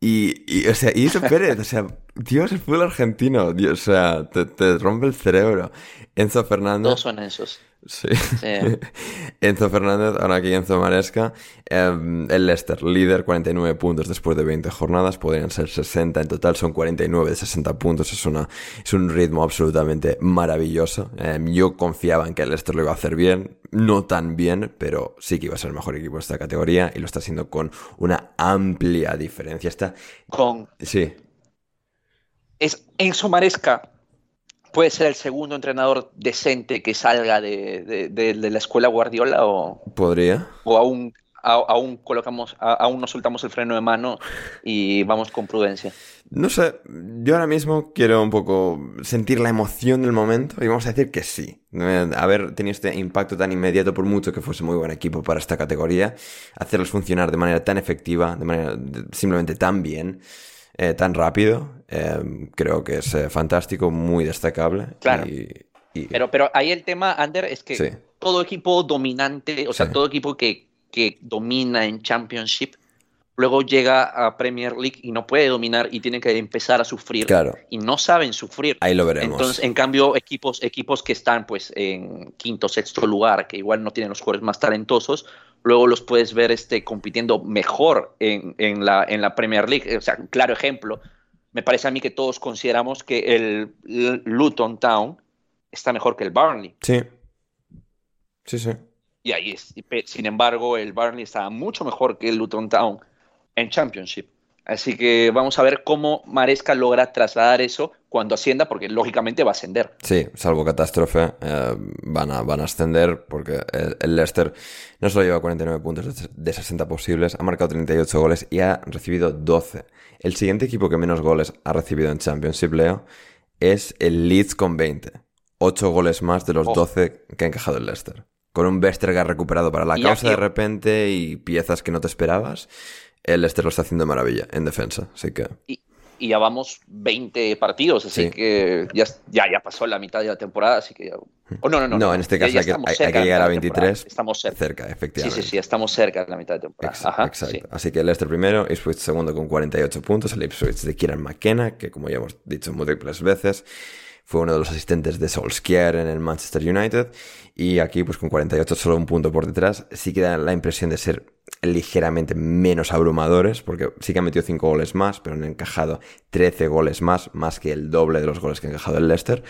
Y, y, o sea, y eso Pérez, o sea, Dios, el fútbol argentino, Dios, o sea, te, te rompe el cerebro. Enzo Fernández. Todos son esos. Sí. Sí. Enzo Fernández, ahora aquí Enzo Maresca. Eh, el Leicester, líder, 49 puntos después de 20 jornadas. Podrían ser 60 en total, son 49 de 60 puntos. Es, una, es un ritmo absolutamente maravilloso. Eh, yo confiaba en que el Leicester lo iba a hacer bien. No tan bien, pero sí que iba a ser el mejor equipo de esta categoría y lo está haciendo con una amplia diferencia. Está, Con sí, es Enzo Maresca puede ser el segundo entrenador decente que salga de, de- de- de la escuela Guardiola o, podría. o aún, a- aún colocamos, a- aún nos soltamos el freno de mano y vamos con prudencia. No sé, yo ahora mismo quiero un poco sentir la emoción del momento y vamos a decir que sí. Haber tenido este impacto tan inmediato, por mucho que fuese muy buen equipo para esta categoría, hacerlos funcionar de manera tan efectiva, de manera simplemente tan bien, eh, tan rápido, eh, creo que es eh, fantástico, muy destacable. Claro. Y, y- Pero, pero ahí el tema, Ander, es que Sí. todo equipo dominante, o sea, Sí. todo equipo que, que domina en Championship, luego llega a Premier League y no puede dominar y tiene que empezar a sufrir. Claro. Y no saben sufrir. ahí lo veremos. Entonces, en cambio, equipos, equipos que están pues en quinto, sexto lugar, que igual no tienen los jugadores más talentosos, luego los puedes ver este, compitiendo mejor en, en la, en la Premier League. O sea, un claro ejemplo, me parece a mí que todos consideramos que el Luton Town está mejor que el Burnley. Sí. Sí, sí. Y ahí es. Sin embargo, el Burnley está mucho mejor que el Luton Town en Championship. Así que vamos a ver cómo Maresca logra trasladar eso cuando ascienda, porque lógicamente va a ascender. Sí, salvo catástrofe, eh, van, a, van a ascender porque el, el Leicester no solo lleva 49 puntos de- de 60 posibles, ha marcado 38 goles y ha recibido 12. El siguiente equipo que menos goles ha recibido en Championship, Leo, es el Leeds con 20. 8 goles más de los Oh. 12 que ha encajado el Leicester. Con un Vestergaard recuperado para la Y causa aquí- de repente y piezas que no te esperabas, el Leicester lo está haciendo de maravilla en defensa. Así que y, y ya vamos 20 partidos, así Sí. que ya, ya, ya pasó la mitad de la temporada, así que ya... o no, no, no, No, en este caso hay que- hay- hay llegar a mitad de la temporada. 23, Estamos cerca. cerca, Sí, efectivamente. sí, sí, estamos cerca de la mitad de temporada. Ex- Ajá, Exacto. sí. Así que el Leicester primero, Ipswich segundo con 48 puntos, el Ipswich de Kieran McKenna, que como ya hemos dicho múltiples veces, fue uno de los asistentes de Solskjaer en el Manchester United, y aquí pues con 48 solo un punto por detrás, sí que da la impresión de ser ligeramente menos abrumadores, porque sí que han metido 5 goles más, pero han encajado 13 goles más, más que el doble de los goles que ha encajado el Leicester,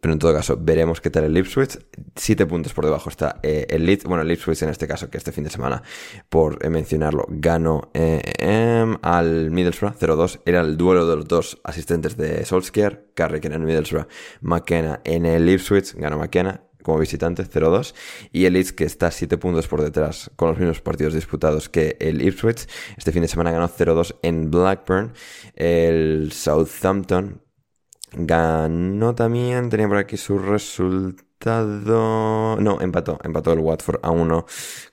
pero en todo caso veremos qué tal el Ipswich, 7 puntos por debajo está eh, el Leeds, bueno el Ipswich en este caso, que este fin de semana, por eh, mencionarlo, ganó eh, em, al Middlesbrough 0-2, era el duelo de los dos asistentes de Solskjaer, Carrick en el Middlesbrough, McKenna en el Ipswich, ganó McKenna, como visitante 0-2 y el Leeds que está 7 puntos por detrás con los mismos partidos disputados que el Ipswich. Este fin de semana ganó 0-2 en Blackburn. El Southampton ganó también tenía por aquí su resultado no empató empató el Watford a 1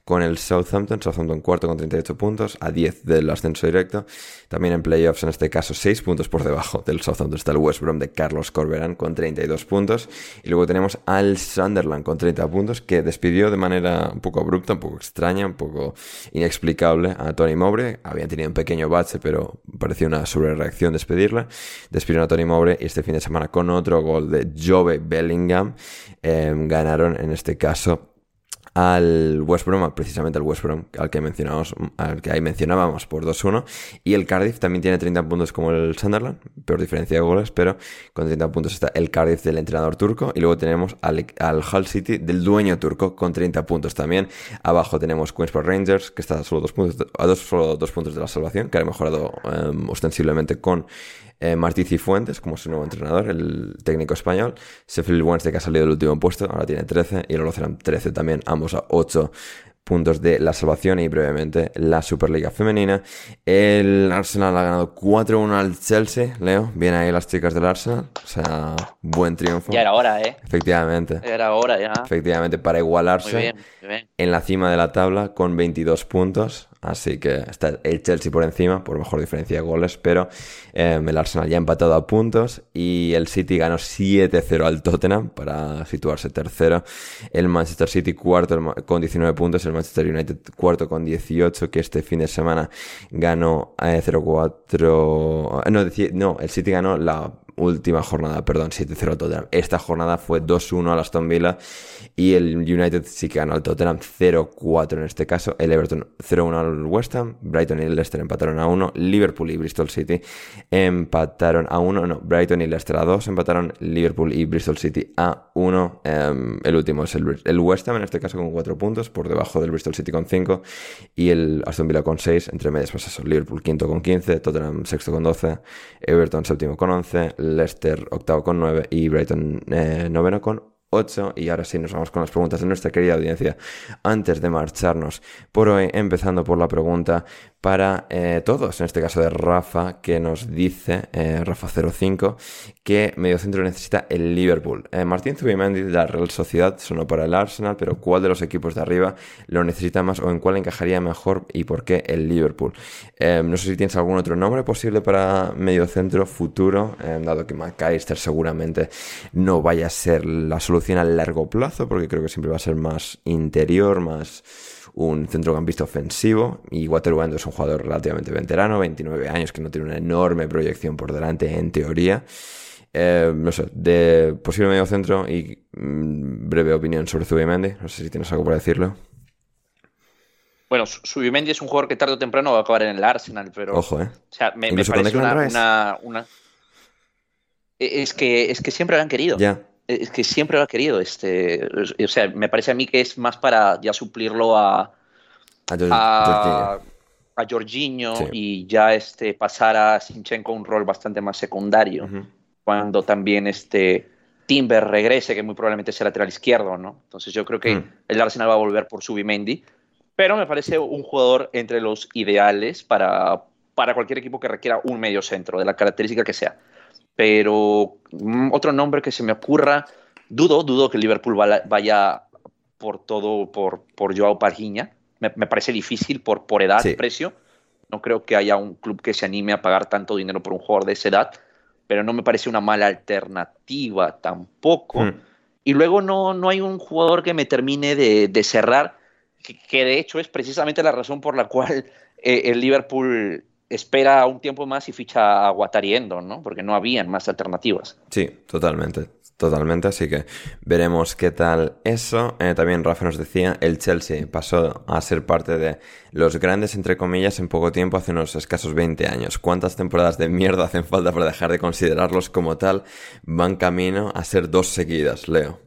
con el Southampton Southampton cuarto con 38 puntos a 10 del ascenso directo también en playoffs en este caso 6 puntos por debajo del Southampton está el West Brom de Carlos Corberán con 32 puntos y luego tenemos al Sunderland con 30 puntos que despidió de manera un poco abrupta, un poco extraña, un poco inexplicable a Tony Mowbray. Habían tenido un pequeño bache, pero parecía una sobrereacción despedirla. Despidieron a Tony Mowbray y este fin de semana con otro gol de Jove Bellingham eh, ganaron en este caso al West Brom, precisamente al West Brom, al que mencionamos, al que ahí mencionábamos por 2-1. Y el Cardiff también tiene 30 puntos como el Sunderland, peor diferencia de goles, pero con 30 puntos está el Cardiff del entrenador turco. Y luego tenemos al, al Hull City del dueño turco con 30 puntos también. Abajo tenemos Queens Park Rangers, que está a solo dos puntos, a dos, solo dos puntos de la salvación, que ha mejorado eh, ostensiblemente con eh, Martí Cifuentes como su nuevo entrenador, el técnico español. Sheffield Wednesday que ha salido del último puesto, ahora tiene 13 y el Oloceran 13 también, ambos a 8 puntos de la salvación y brevemente la Superliga femenina. El Arsenal ha ganado 4-1 al Chelsea, Leo, bien ahí las chicas del Arsenal, o sea, buen triunfo. Ya era hora, ¿eh? Efectivamente, Era hora ya. efectivamente para Muy igualarse bien, muy bien. en la cima de la tabla con 22 puntos. Así que está el Chelsea por encima, por mejor diferencia de goles, pero eh, el Arsenal ya ha empatado a puntos y el City ganó 7-0 al Tottenham para situarse tercero. El Manchester City cuarto con 19 puntos, el Manchester United cuarto con 18, que este fin de semana ganó 0-4. Eh, no, el City ganó la última jornada, perdón, 7-0 Tottenham. Esta jornada fue 2-1 al Aston Villa y el United sí que ganó al Tottenham 0-4 en este caso. El Everton 0-1 al West Ham, Brighton y Leicester empataron a 1, Liverpool y Bristol City empataron a 1, no, Brighton y Leicester a 2 empataron, Liverpool y Bristol City a 1. Em, el último es el, el, West Ham en este caso con 4 puntos, por debajo del Bristol City con 5 y el Aston Villa con 6, entre medias pues eso, Liverpool quinto con 15, Tottenham sexto con 12, Everton séptimo con 11, Leicester octavo con 9 y Brighton eh, noveno con 8. Y ahora sí nos vamos con las preguntas de nuestra querida audiencia antes de marcharnos por hoy, empezando por la pregunta para eh, todos, en este caso de Rafa, que nos dice, eh, Rafa05, que mediocentro necesita el Liverpool. Eh, Martín Zubimendi de la Real Sociedad sonó para el Arsenal, pero ¿cuál de los equipos de arriba lo necesita más o en cuál encajaría mejor y por qué el Liverpool? no sé si tienes algún otro nombre posible para mediocentro futuro, dado que McAllister seguramente no vaya a ser la solución a largo plazo, porque creo que siempre va a ser más interior, más un centrocampista ofensivo y Waterloo es un jugador relativamente veterano, 29 años, que no tiene una enorme proyección por delante en teoría. Eh, no sé, de posible medio centro y mm, breve opinión sobre Zubimendi. No sé si tienes algo para decirlo. Bueno, Zubimendi es un jugador que tarde o temprano va a acabar en el Arsenal, pero. Ojo, ¿eh? O sea, me, parece una, una, e, Es que, es que siempre lo han querido. Ya es que siempre lo ha querido. Este, o sea, me parece a mí que es más para ya suplirlo a, a, a Jorginho, y ya este, pasar a Sinchenko un rol bastante más secundario. Cuando también este Timber regrese, que muy probablemente sea lateral izquierdo, ¿no? Entonces yo creo que el Arsenal va a volver por Subimendi. Pero me parece un jugador entre los ideales para, para cualquier equipo que requiera un medio centro, de la característica que sea pero mm, otro nombre que se me ocurra, dudo, dudo que Liverpool vaya por todo por, por Joao Pargiña. Me, parece difícil por, por edad, y precio. No creo que haya un club que se anime a pagar tanto dinero por un jugador de esa edad, pero no me parece una mala alternativa tampoco. Hmm. Y luego no, no hay un jugador que me termine de, cerrar, que, de hecho es precisamente la razón por la cual eh, el Liverpool espera un tiempo más y ficha a Guatariendo, ¿no? Porque no habían más alternativas. Sí, totalmente. Totalmente, así que veremos qué tal eso. Eh, también Rafa nos decía, el Chelsea pasó a ser parte de los grandes, entre comillas, en poco tiempo, hace unos escasos 20 años. ¿Cuántas temporadas de mierda hacen falta para dejar de considerarlos como tal? Van camino a ser dos seguidas, Leo.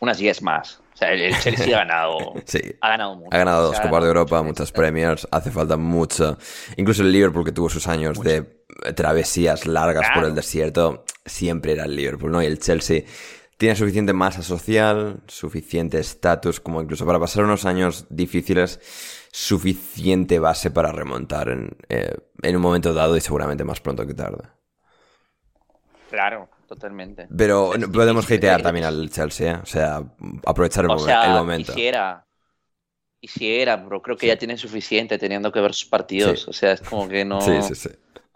Unas 10 más. O sea, el Chelsea ha ganado, sí. ha ganado mucho. Ha ganado dos Copas de Europa, muchas Premiers, hace falta mucho. Incluso el Liverpool, que tuvo sus años de travesías largas por el desierto, siempre era el Liverpool, ¿no? Y el Chelsea tiene suficiente masa social, suficiente estatus, como incluso para pasar unos años difíciles, suficiente base para remontar en, eh, en un momento dado y seguramente más pronto que tarde. Claro, totalmente. Pero podemos hatear también al Chelsea, ¿eh? o sea, aprovechar el, momento. Quisiera, quisiera, pero creo que ya tienen suficiente teniendo que ver sus partidos. O sea, es como que no. Sí, sí, sí.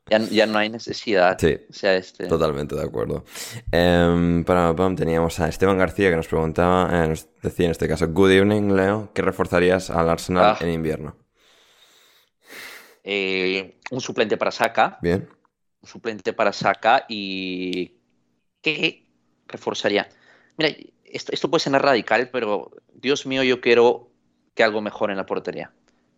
Ya, no hay necesidad. Sí, o sea, este... totalmente de acuerdo. Eh, para teníamos a Esteban García que nos preguntaba, eh, nos decía en este caso, Good evening, Leo, ¿qué reforzarías al Arsenal ah. en invierno? Eh, un suplente para Saka. Bien. Un suplente para Saka y ¿qué reforzaría? Mira, esto, esto puede ser radical, pero Dios mío, yo quiero que algo mejore en la portería.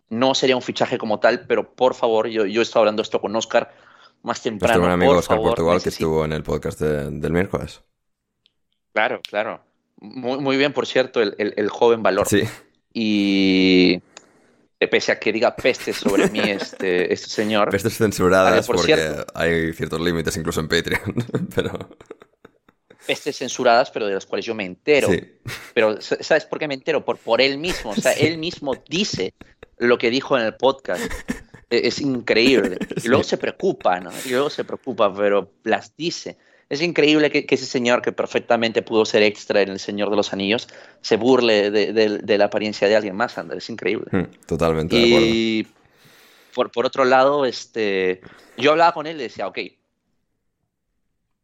No sería un fichaje como tal, pero por favor, yo, yo he estado hablando esto con Oscar más temprano. Nuestro amigo Oscar Portugal que estuvo en el podcast del miércoles. Claro, claro. Muy, muy bien, por cierto, el, el, joven valor. Sí. Y pese a que diga pestes sobre mí este, este señor. Pestes censuradas porque hay ciertos límites incluso en Patreon, pero pestes censuradas, pero de las cuales yo me entero. Pero ¿sabes por qué me entero? Por, por él mismo. O sea, él mismo dice lo que dijo en el podcast. E, es, increíble. Y luego se preocupa, ¿no? Y luego se preocupa, pero las dice. Es increíble que, ese señor que perfectamente pudo ser extra en El Señor de los Anillos se burle de, la apariencia de alguien más, Ander. Es increíble. Hmm, totalmente y Por, por otro lado, este, yo hablaba con él y decía, ok,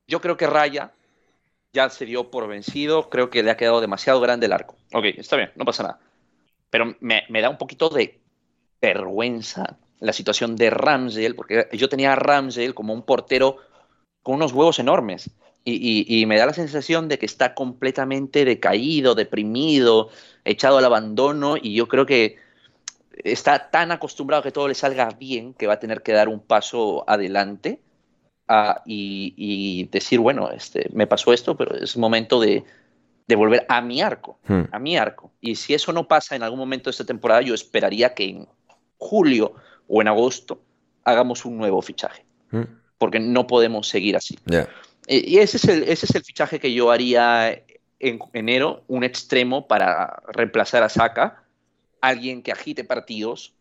yo creo que Raya ya se dio por vencido, creo que le ha quedado demasiado grande el arco. Ok, está bien, no pasa nada. Pero me, da un poquito de vergüenza la situación de Ramsey, porque yo tenía a Ramsey como un portero con unos huevos enormes. Y, me da la sensación de que está completamente decaído, deprimido, echado al abandono. Y yo creo que está tan acostumbrado a que todo le salga bien que va a tener que dar un paso adelante y, decir, bueno, este, me pasó esto, pero es momento de, volver a mi arco, hmm. a mi arco. Y si eso no pasa en algún momento de esta temporada, yo esperaría que en julio o en agosto hagamos un nuevo fichaje, hmm. porque no podemos seguir así. Y ese es, el, ese es el fichaje que yo haría en enero, un extremo para reemplazar a Saka, alguien que agite partidos,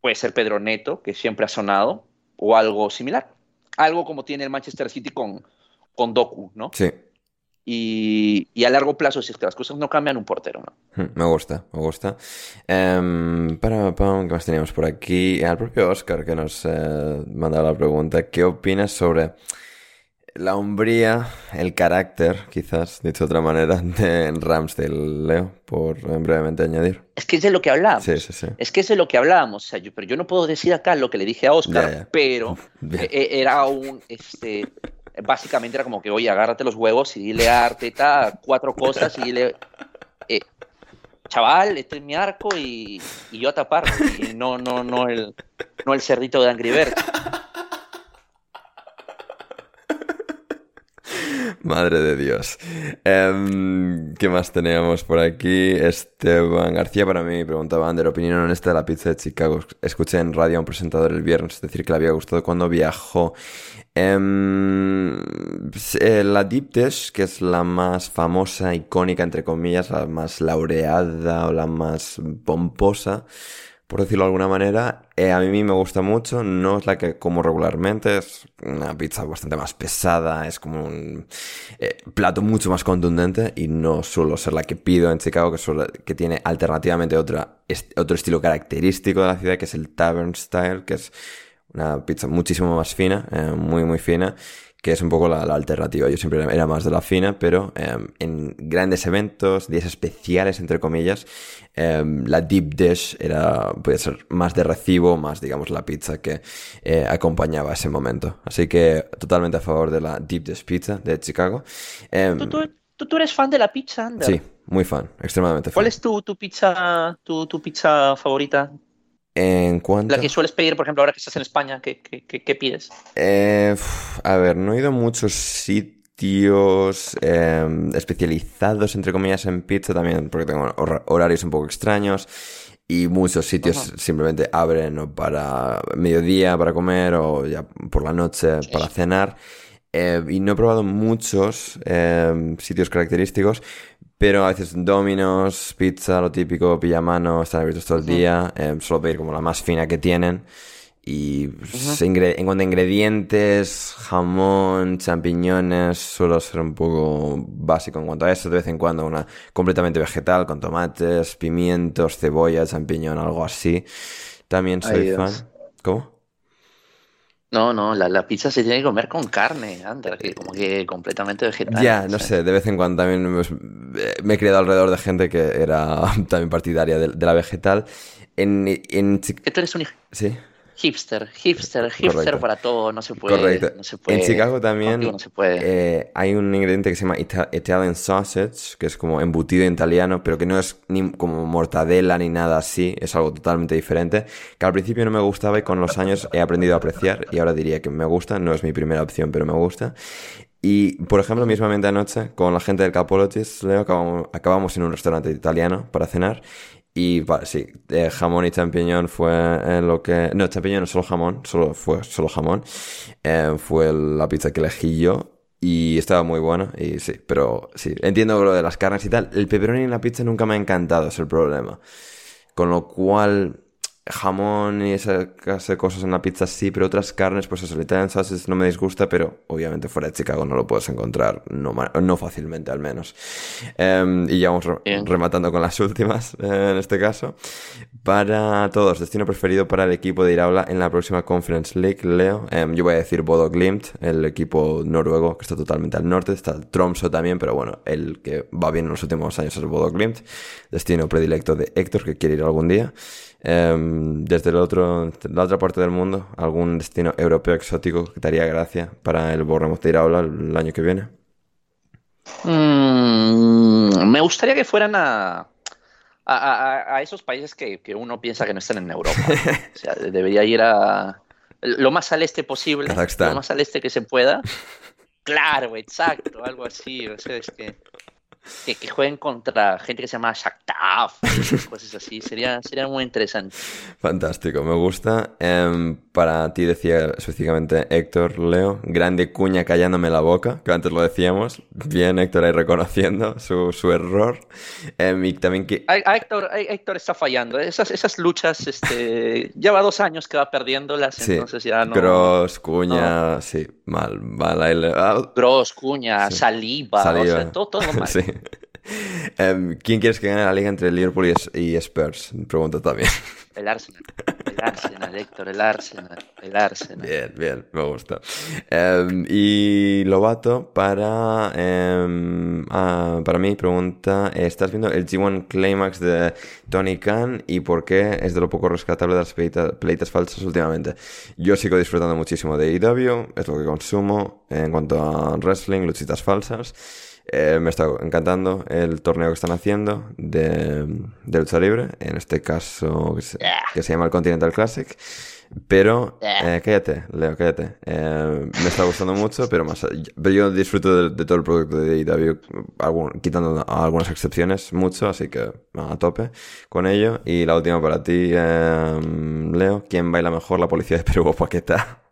puede ser Pedro Neto, que siempre ha sonado, o algo similar algo como tiene el Manchester City con, con Doku, ¿no? Sí. Y, a largo plazo, si es que las cosas no cambian, un portero, ¿no? Hmm, me gusta, me gusta. Um, para, para, ¿Qué más teníamos por aquí? Al propio Oscar que nos eh, mandaba la pregunta. ¿Qué opinas sobre la hombría, el carácter, quizás, dicho de otra manera, de Ramsdale, Leo, por brevemente añadir. Es que es de lo que hablábamos. Sí, sí, sí. Es que es de lo que hablábamos. O sea, yo, pero yo no puedo decir acá lo que le dije a Oscar, pero e, e, era un, este, básicamente era como que, oye, agárrate los huevos y dile a Arteta cuatro cosas y dile, eh, chaval, este es mi arco y, yo a tapar, y no, no, no el, no el cerdito de Angry Birds. Madre de Dios. Em, ¿Qué más teníamos por aquí? Esteban García para mí preguntaba, Ander, opinión honesta de la pizza de Chicago. Escuché en radio a un presentador el viernes decir que le había gustado cuando viajó. Em, eh, la Deep Dish, que es la más famosa, icónica, entre comillas, la más laureada o la más pomposa, por decirlo de alguna manera. Eh, a mí me gusta mucho, no es la que como regularmente, es una pizza bastante más pesada, es como un eh, plato mucho más contundente y no suelo ser la que pido en Chicago, que, tiene alternativamente otra, otro estilo característico de la ciudad, que es el Tavern Style, que es una pizza muchísimo más fina, eh, muy muy fina, que es un poco la, alternativa. Yo siempre era más de la fina, pero em, en grandes eventos, días especiales, entre comillas, em, la deep dish era, puede ser más de recibo, más, digamos, la pizza que eh, acompañaba ese momento. Así que totalmente a favor de la deep dish pizza de Chicago. Em, ¿Tú, eres fan de la pizza, Ander? Sí, muy fan, extremadamente fan. ¿Cuál es tu, tu pizza, tu, tu pizza favorita? En cuanto... La que sueles pedir, por ejemplo, ahora que estás en España, ¿qué, qué, pides? Eh, a ver, no he ido a muchos sitios em, especializados, entre comillas, en pizza también, porque tengo horarios un poco extraños. Y muchos sitios simplemente abren para mediodía para comer o ya por la noche para cenar. Eh, y no he probado muchos em, sitios característicos, pero a veces Domino's, pizza, lo típico, pijamano, están abiertos todo el día. Eh, solo pedir como la más fina que tienen. Y en cuanto a ingredientes, jamón, champiñones, suelo ser un poco básico en cuanto a eso. De vez en cuando una completamente vegetal, con tomates, pimientos, cebolla, champiñón, algo así. También soy fan. ¿Cómo? No, no, la, pizza se tiene que comer con carne, Ander, que como que completamente vegetal. Ya, no sé, de vez en cuando también me, he criado alrededor de gente que era también partidaria de, la vegetal. En, en... ¿Que tú eres un hijo? Sí. Hipster, hipster, hipster para todo, no se puede. Correcto. en Chicago también eh, hay un ingrediente que se llama Italian sausage, que es como embutido italiano, pero que no es ni como mortadela ni nada así, es algo totalmente diferente, que al principio no me gustaba y con los años he aprendido a apreciar y ahora diría que me gusta, no es mi primera opción, pero me gusta. Y, por ejemplo, mismamente anoche, con la gente del Capolotis, Leo, acabamos, acabamos en un restaurante italiano para cenar y vale, sí, eh, jamón y champiñón fue eh, lo que... No, champiñón no, solo jamón, solo fue solo jamón. Eh, fue la pizza que elegí yo y estaba muy buena. Y sí, pero sí, entiendo lo de las carnes y tal. El pepperoni en la pizza nunca me ha encantado, es el problema. Con lo cual, jamón y esa clase de cosas en la pizza sí, pero otras carnes, pues eso, el Italian sausage no me disgusta, pero obviamente fuera de Chicago no lo puedes encontrar, no, no fácilmente al menos. Em, y ya vamos re- rematando con las últimas, eh, en este caso. Para todos, destino preferido para el equipo de Iraola en la próxima Conference League, Leo. Em, yo voy a decir Bodo Glimt, el equipo noruego que está totalmente al norte, está el Tromso también, pero bueno, el que va bien en los últimos años es Bodo Glimt. Destino predilecto de Héctor, que quiere ir algún día. Em, desde el otro, la otra parte del mundo, algún destino europeo exótico que te haría gracia para el Bournemouth de Iraola el año que viene. Mm, me gustaría que fueran a, a, a- a esos países que, que uno piensa que no están en Europa. O sea, debería ir a lo más al este posible, Kazajstán. lo más al este que se pueda. Claro, exacto, algo así. O sea, es que, que, que jueguen contra gente que se llama Shakhtar, cosas así. Sería, sería muy interesante. Fantástico, me gusta. Em, para ti decía específicamente Héctor, Leo, grande cuña callándome la boca, que antes lo decíamos. Bien, Héctor ahí reconociendo su, su error. Em, y también que... A- a Héctor, a- Héctor está fallando. Esas, esas luchas, este, lleva dos años que va perdiéndolas, Sí, entonces ya no. Gross, cuña, sí, mal, mal. ahí le- ah, Gross, cuña, Sí. saliva, o sea, todo, todo mal. Sí. Em, ¿Quién quieres que gane la liga entre Liverpool y, y Spurs? Pregunta también. El Arsenal, el Arsenal, Héctor, el Arsenal, el Arsenal. Bien, bien, me gusta. Em, y Lobato, para, ah, para mí, pregunta, ¿estás viendo el G1 Climax de Tony Khan y por qué es de lo poco rescatable de las peleitas, peleitas falsas últimamente? Yo sigo disfrutando muchísimo de AEW, es lo que consumo en cuanto a wrestling, luchitas falsas. Eh, me está encantando el torneo que están haciendo de, de lucha libre, en este caso que se, que se llama el Continental Classic. Pero, eh, cállate, Leo, cállate. Eh, me está gustando mucho, pero más pero yo disfruto de, de todo el producto de AEW, algún- quitando algunas excepciones, mucho, así que a tope con ello. Y la última para ti, eh, Leo, ¿quién baila mejor, la policía de Perú o Paqueta?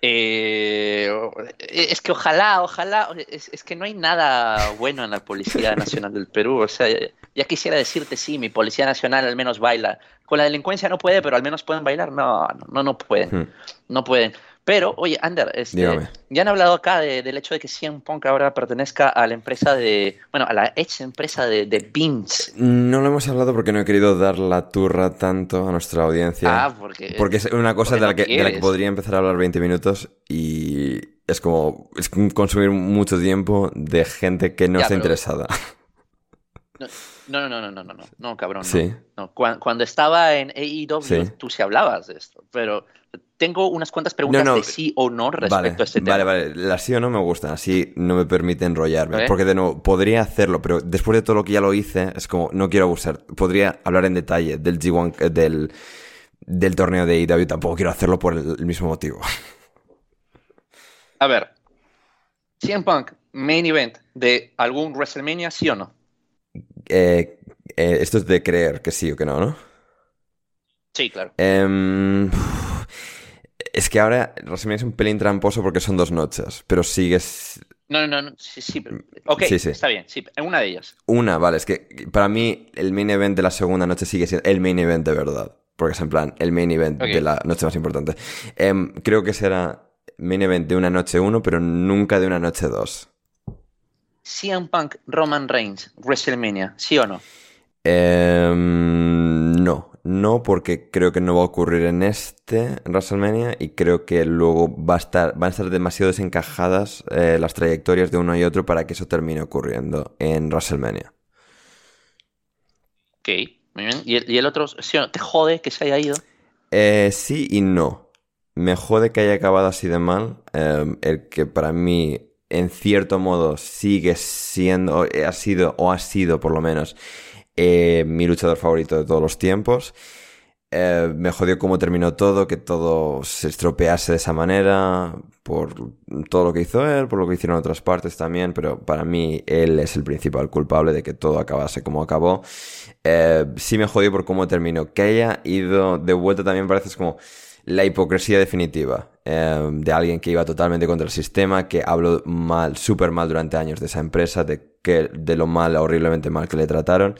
Eh, es que ojalá, ojalá, es, es que no hay nada bueno en la Policía Nacional del Perú. O sea, ya quisiera decirte, sí, mi Policía Nacional al menos baila. Con la delincuencia no puede, pero al menos pueden bailar. No, no, no, pueden. No pueden. Pero, oye, Ander, este, ya han hablado acá de- del hecho de que CM Punk ahora pertenezca a la empresa de, bueno, a la ex empresa de, de Vince. No lo hemos hablado porque no he querido dar la turra tanto a nuestra audiencia. Ah, porque... Porque es una cosa de la, no que, de la que podría empezar a hablar 20 minutos y es como es consumir mucho tiempo de gente que no Ya, está pero- interesada. No, no, no, no, no, no, no, no, cabrón. no. Sí. No, cuan- Cuando, estaba en AEW, Sí. tú sí hablabas de esto, pero tengo unas cuantas preguntas No, no, de sí o no respecto Vale, a este tema. vale, vale. Las sí o no me gustan, así no me permite enrollarme. Porque de nuevo, podría hacerlo, pero después de todo lo que ya lo hice, es como, no quiero abusar. Podría hablar en detalle del G1, eh, del, del torneo de AEW, tampoco quiero hacerlo por el, el mismo motivo. A ver, CM Punk, main event de algún WrestleMania, sí o no? Eh, eh, esto es de creer que sí o que no, ¿no? Sí, claro. Em, es que ahora WrestleMania es un pelín tramposo porque son dos noches, pero sigues No, no, no, sí, sí. pero- Ok, Sí, sí. está bien, sí, en una de ellas. una, vale, es que para mí el main event de la segunda noche sigue siendo el main event de verdad, porque es en plan el main event de la noche más importante. Em, creo que será main event de una noche uno, pero nunca de una noche dos. CM Punk, Roman Reigns, WrestleMania, sí o no? Em, no, no porque creo que no va a ocurrir en este en WrestleMania y creo que luego va a estar, van a estar demasiado desencajadas eh, las trayectorias de uno y otro para que eso termine ocurriendo en WrestleMania. Ok, muy bien. ¿Y el, y el otro, sí? ¿Te jode que se haya ido? Eh, sí y no. Me jode que haya acabado así de mal. em, el que para mí, en cierto modo, sigue siendo, o, eh, ha sido, o ha sido por lo menos, eh, mi luchador favorito de todos los tiempos. Eh, me jodió cómo terminó todo, que todo se estropease de esa manera, por todo lo que hizo él, por lo que hicieron otras partes también, pero para mí él es el principal culpable de que todo acabase como acabó. Eh, sí me jodió por cómo terminó. Que haya ido de vuelta también parece como la hipocresía definitiva eh, de alguien que iba totalmente contra el sistema, que habló mal, súper mal durante años de esa empresa, de, que, de lo mal, horriblemente mal que le trataron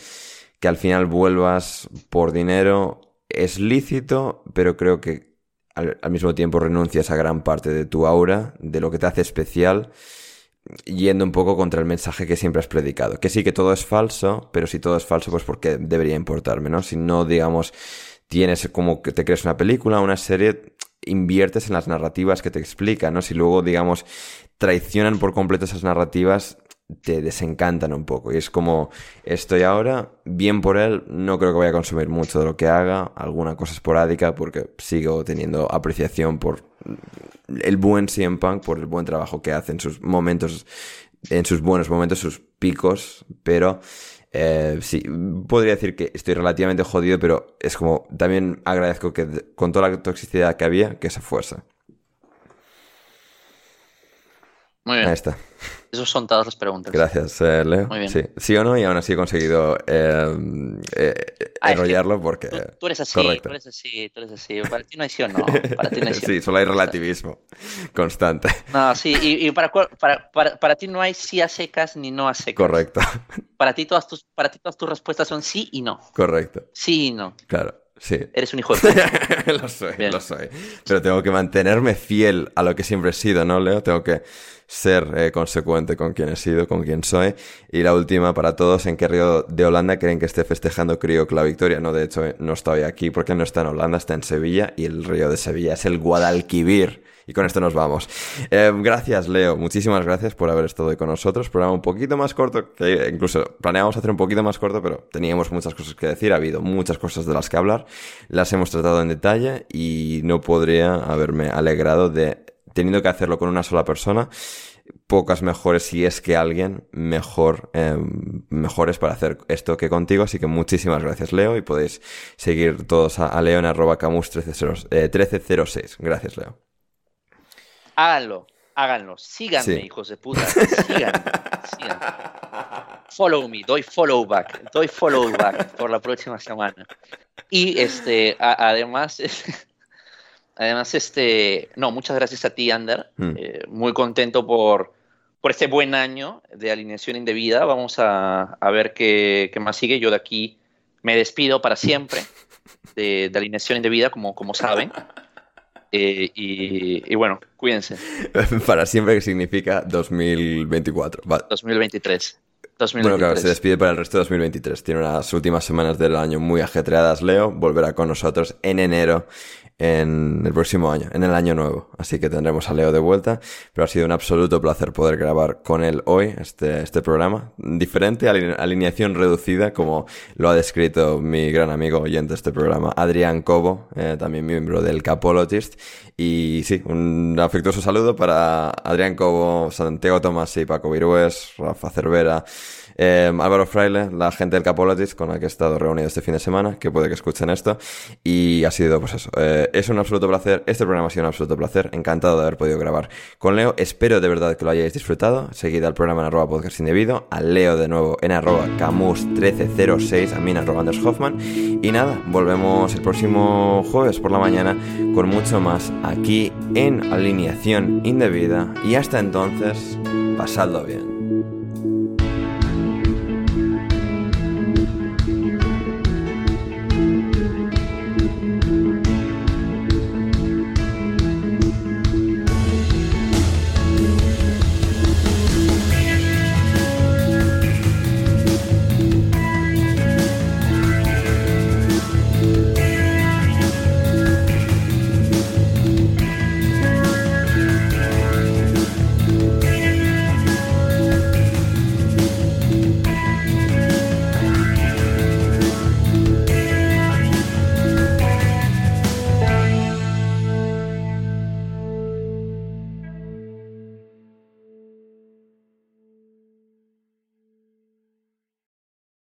que al final vuelvas por dinero es lícito, pero creo que al, mismo tiempo renuncias a gran parte de tu aura, de lo que te hace especial, yendo un poco contra el mensaje que siempre has predicado. Que sí, que todo es falso, pero si todo es falso, pues ¿por qué debería importarme, no? Si no, digamos, tienes como que te crees una película, una serie, inviertes en las narrativas que te explican, ¿no? Si luego, digamos, traicionan por completo esas narrativas, te desencantan un poco. Y es como, estoy ahora, bien por él, no creo que vaya a consumir mucho de lo que haga, alguna cosa esporádica, porque sigo teniendo apreciación por el buen CM Punk, por el buen trabajo que hace en sus momentos, en sus buenos momentos, sus picos, pero eh, sí, podría decir que estoy relativamente jodido, pero es como, también agradezco que con toda la toxicidad que había, que se fuerza. Muy bien. Ahí está. Esas son todas las preguntas. Gracias, eh, Leo. Muy bien. Sí. sí o no, y aún así he conseguido eh, eh, Ah, es que enrollarlo porque. Tú, tú eres así, Correcto. tú eres así, tú eres así. Para ti no hay sí o no. Para ti no hay sí sí, solo hay relativismo constante. No, sí, y, y para, cual- para, para, para ti no hay sí a secas ni no a secas. Correcto, Para ti, todas tus, para ti todas tus respuestas son sí y no. correcto. Sí y no. Claro, sí. Eres un hijo de puta. lo soy, Bien. lo soy. Pero tengo que mantenerme fiel a lo que siempre he sido, ¿no, Leo? Tengo que ser eh, consecuente con quien he sido, con quien soy. Y la última para todos, ¿en qué río de Holanda creen que esté festejando Criok la victoria? No, de hecho, eh, no estoy aquí porque no está en Holanda, está en Sevilla y el río de Sevilla es el Guadalquivir. Y con esto nos vamos. Eh, gracias, Leo. Muchísimas gracias por haber estado hoy con nosotros. Programa un poquito más corto, que incluso planeábamos hacer un poquito más corto, pero teníamos muchas cosas que decir. Ha habido muchas cosas de las que hablar. Las hemos tratado en detalle y no podría haberme alegrado de, teniendo que hacerlo con una sola persona, pocas mejores, si es que alguien mejor, eh, mejores para hacer esto que contigo. Así que muchísimas gracias, Leo, y podéis seguir todos a, a Leo en arroba camus 1306. eh, 1306. Gracias, Leo. Háganlo, háganlo. Síganme, Sí. hijos de puta. Síganme, síganme. Follow me, doy follow back, doy follow back por la próxima semana. Y este, a- además, además, este, no, muchas gracias a ti, Ander. Mm. Eh, muy contento por, por este buen año de alineación indebida. Vamos a, a ver qué, qué más sigue. Yo de aquí me despido para siempre de, de alineación indebida, como, como saben. Eh, y, y bueno, cuídense. para siempre, que significa 2024. Va- 2023. Bueno, 2023. claro, se despide para el resto de 2023. Tiene unas últimas semanas del año muy ajetreadas, Leo. Volverá con nosotros en enero, en el próximo año, en el año nuevo. Así que tendremos a Leo de vuelta. Pero ha sido un absoluto placer poder grabar con él hoy este, este programa. Diferente, aline- alineación reducida, como lo ha descrito mi gran amigo oyente de este programa, Adrián Cobo, eh, también miembro del Capologist. Y sí, un afectuoso saludo para Adrián Cobo, Santiago Tomás y Paco Virués, Rafa Cervera, eh, Álvaro Fraile, la gente del Capologist con la que he estado reunido este fin de semana, que puede que escuchen esto. Y ha sido, pues eso, eh, es un absoluto placer. Este programa ha sido un absoluto placer. Encantado de haber podido grabar con Leo. Espero de verdad que lo hayáis disfrutado. Seguid al programa en arroba podcast indebido, a Leo de nuevo en arroba camus1306, a mí en arroba Anders Hoffman. Y nada, volvemos el próximo jueves por la mañana con mucho más aquí en Alineación Indebida. Y hasta entonces, pasadlo bien.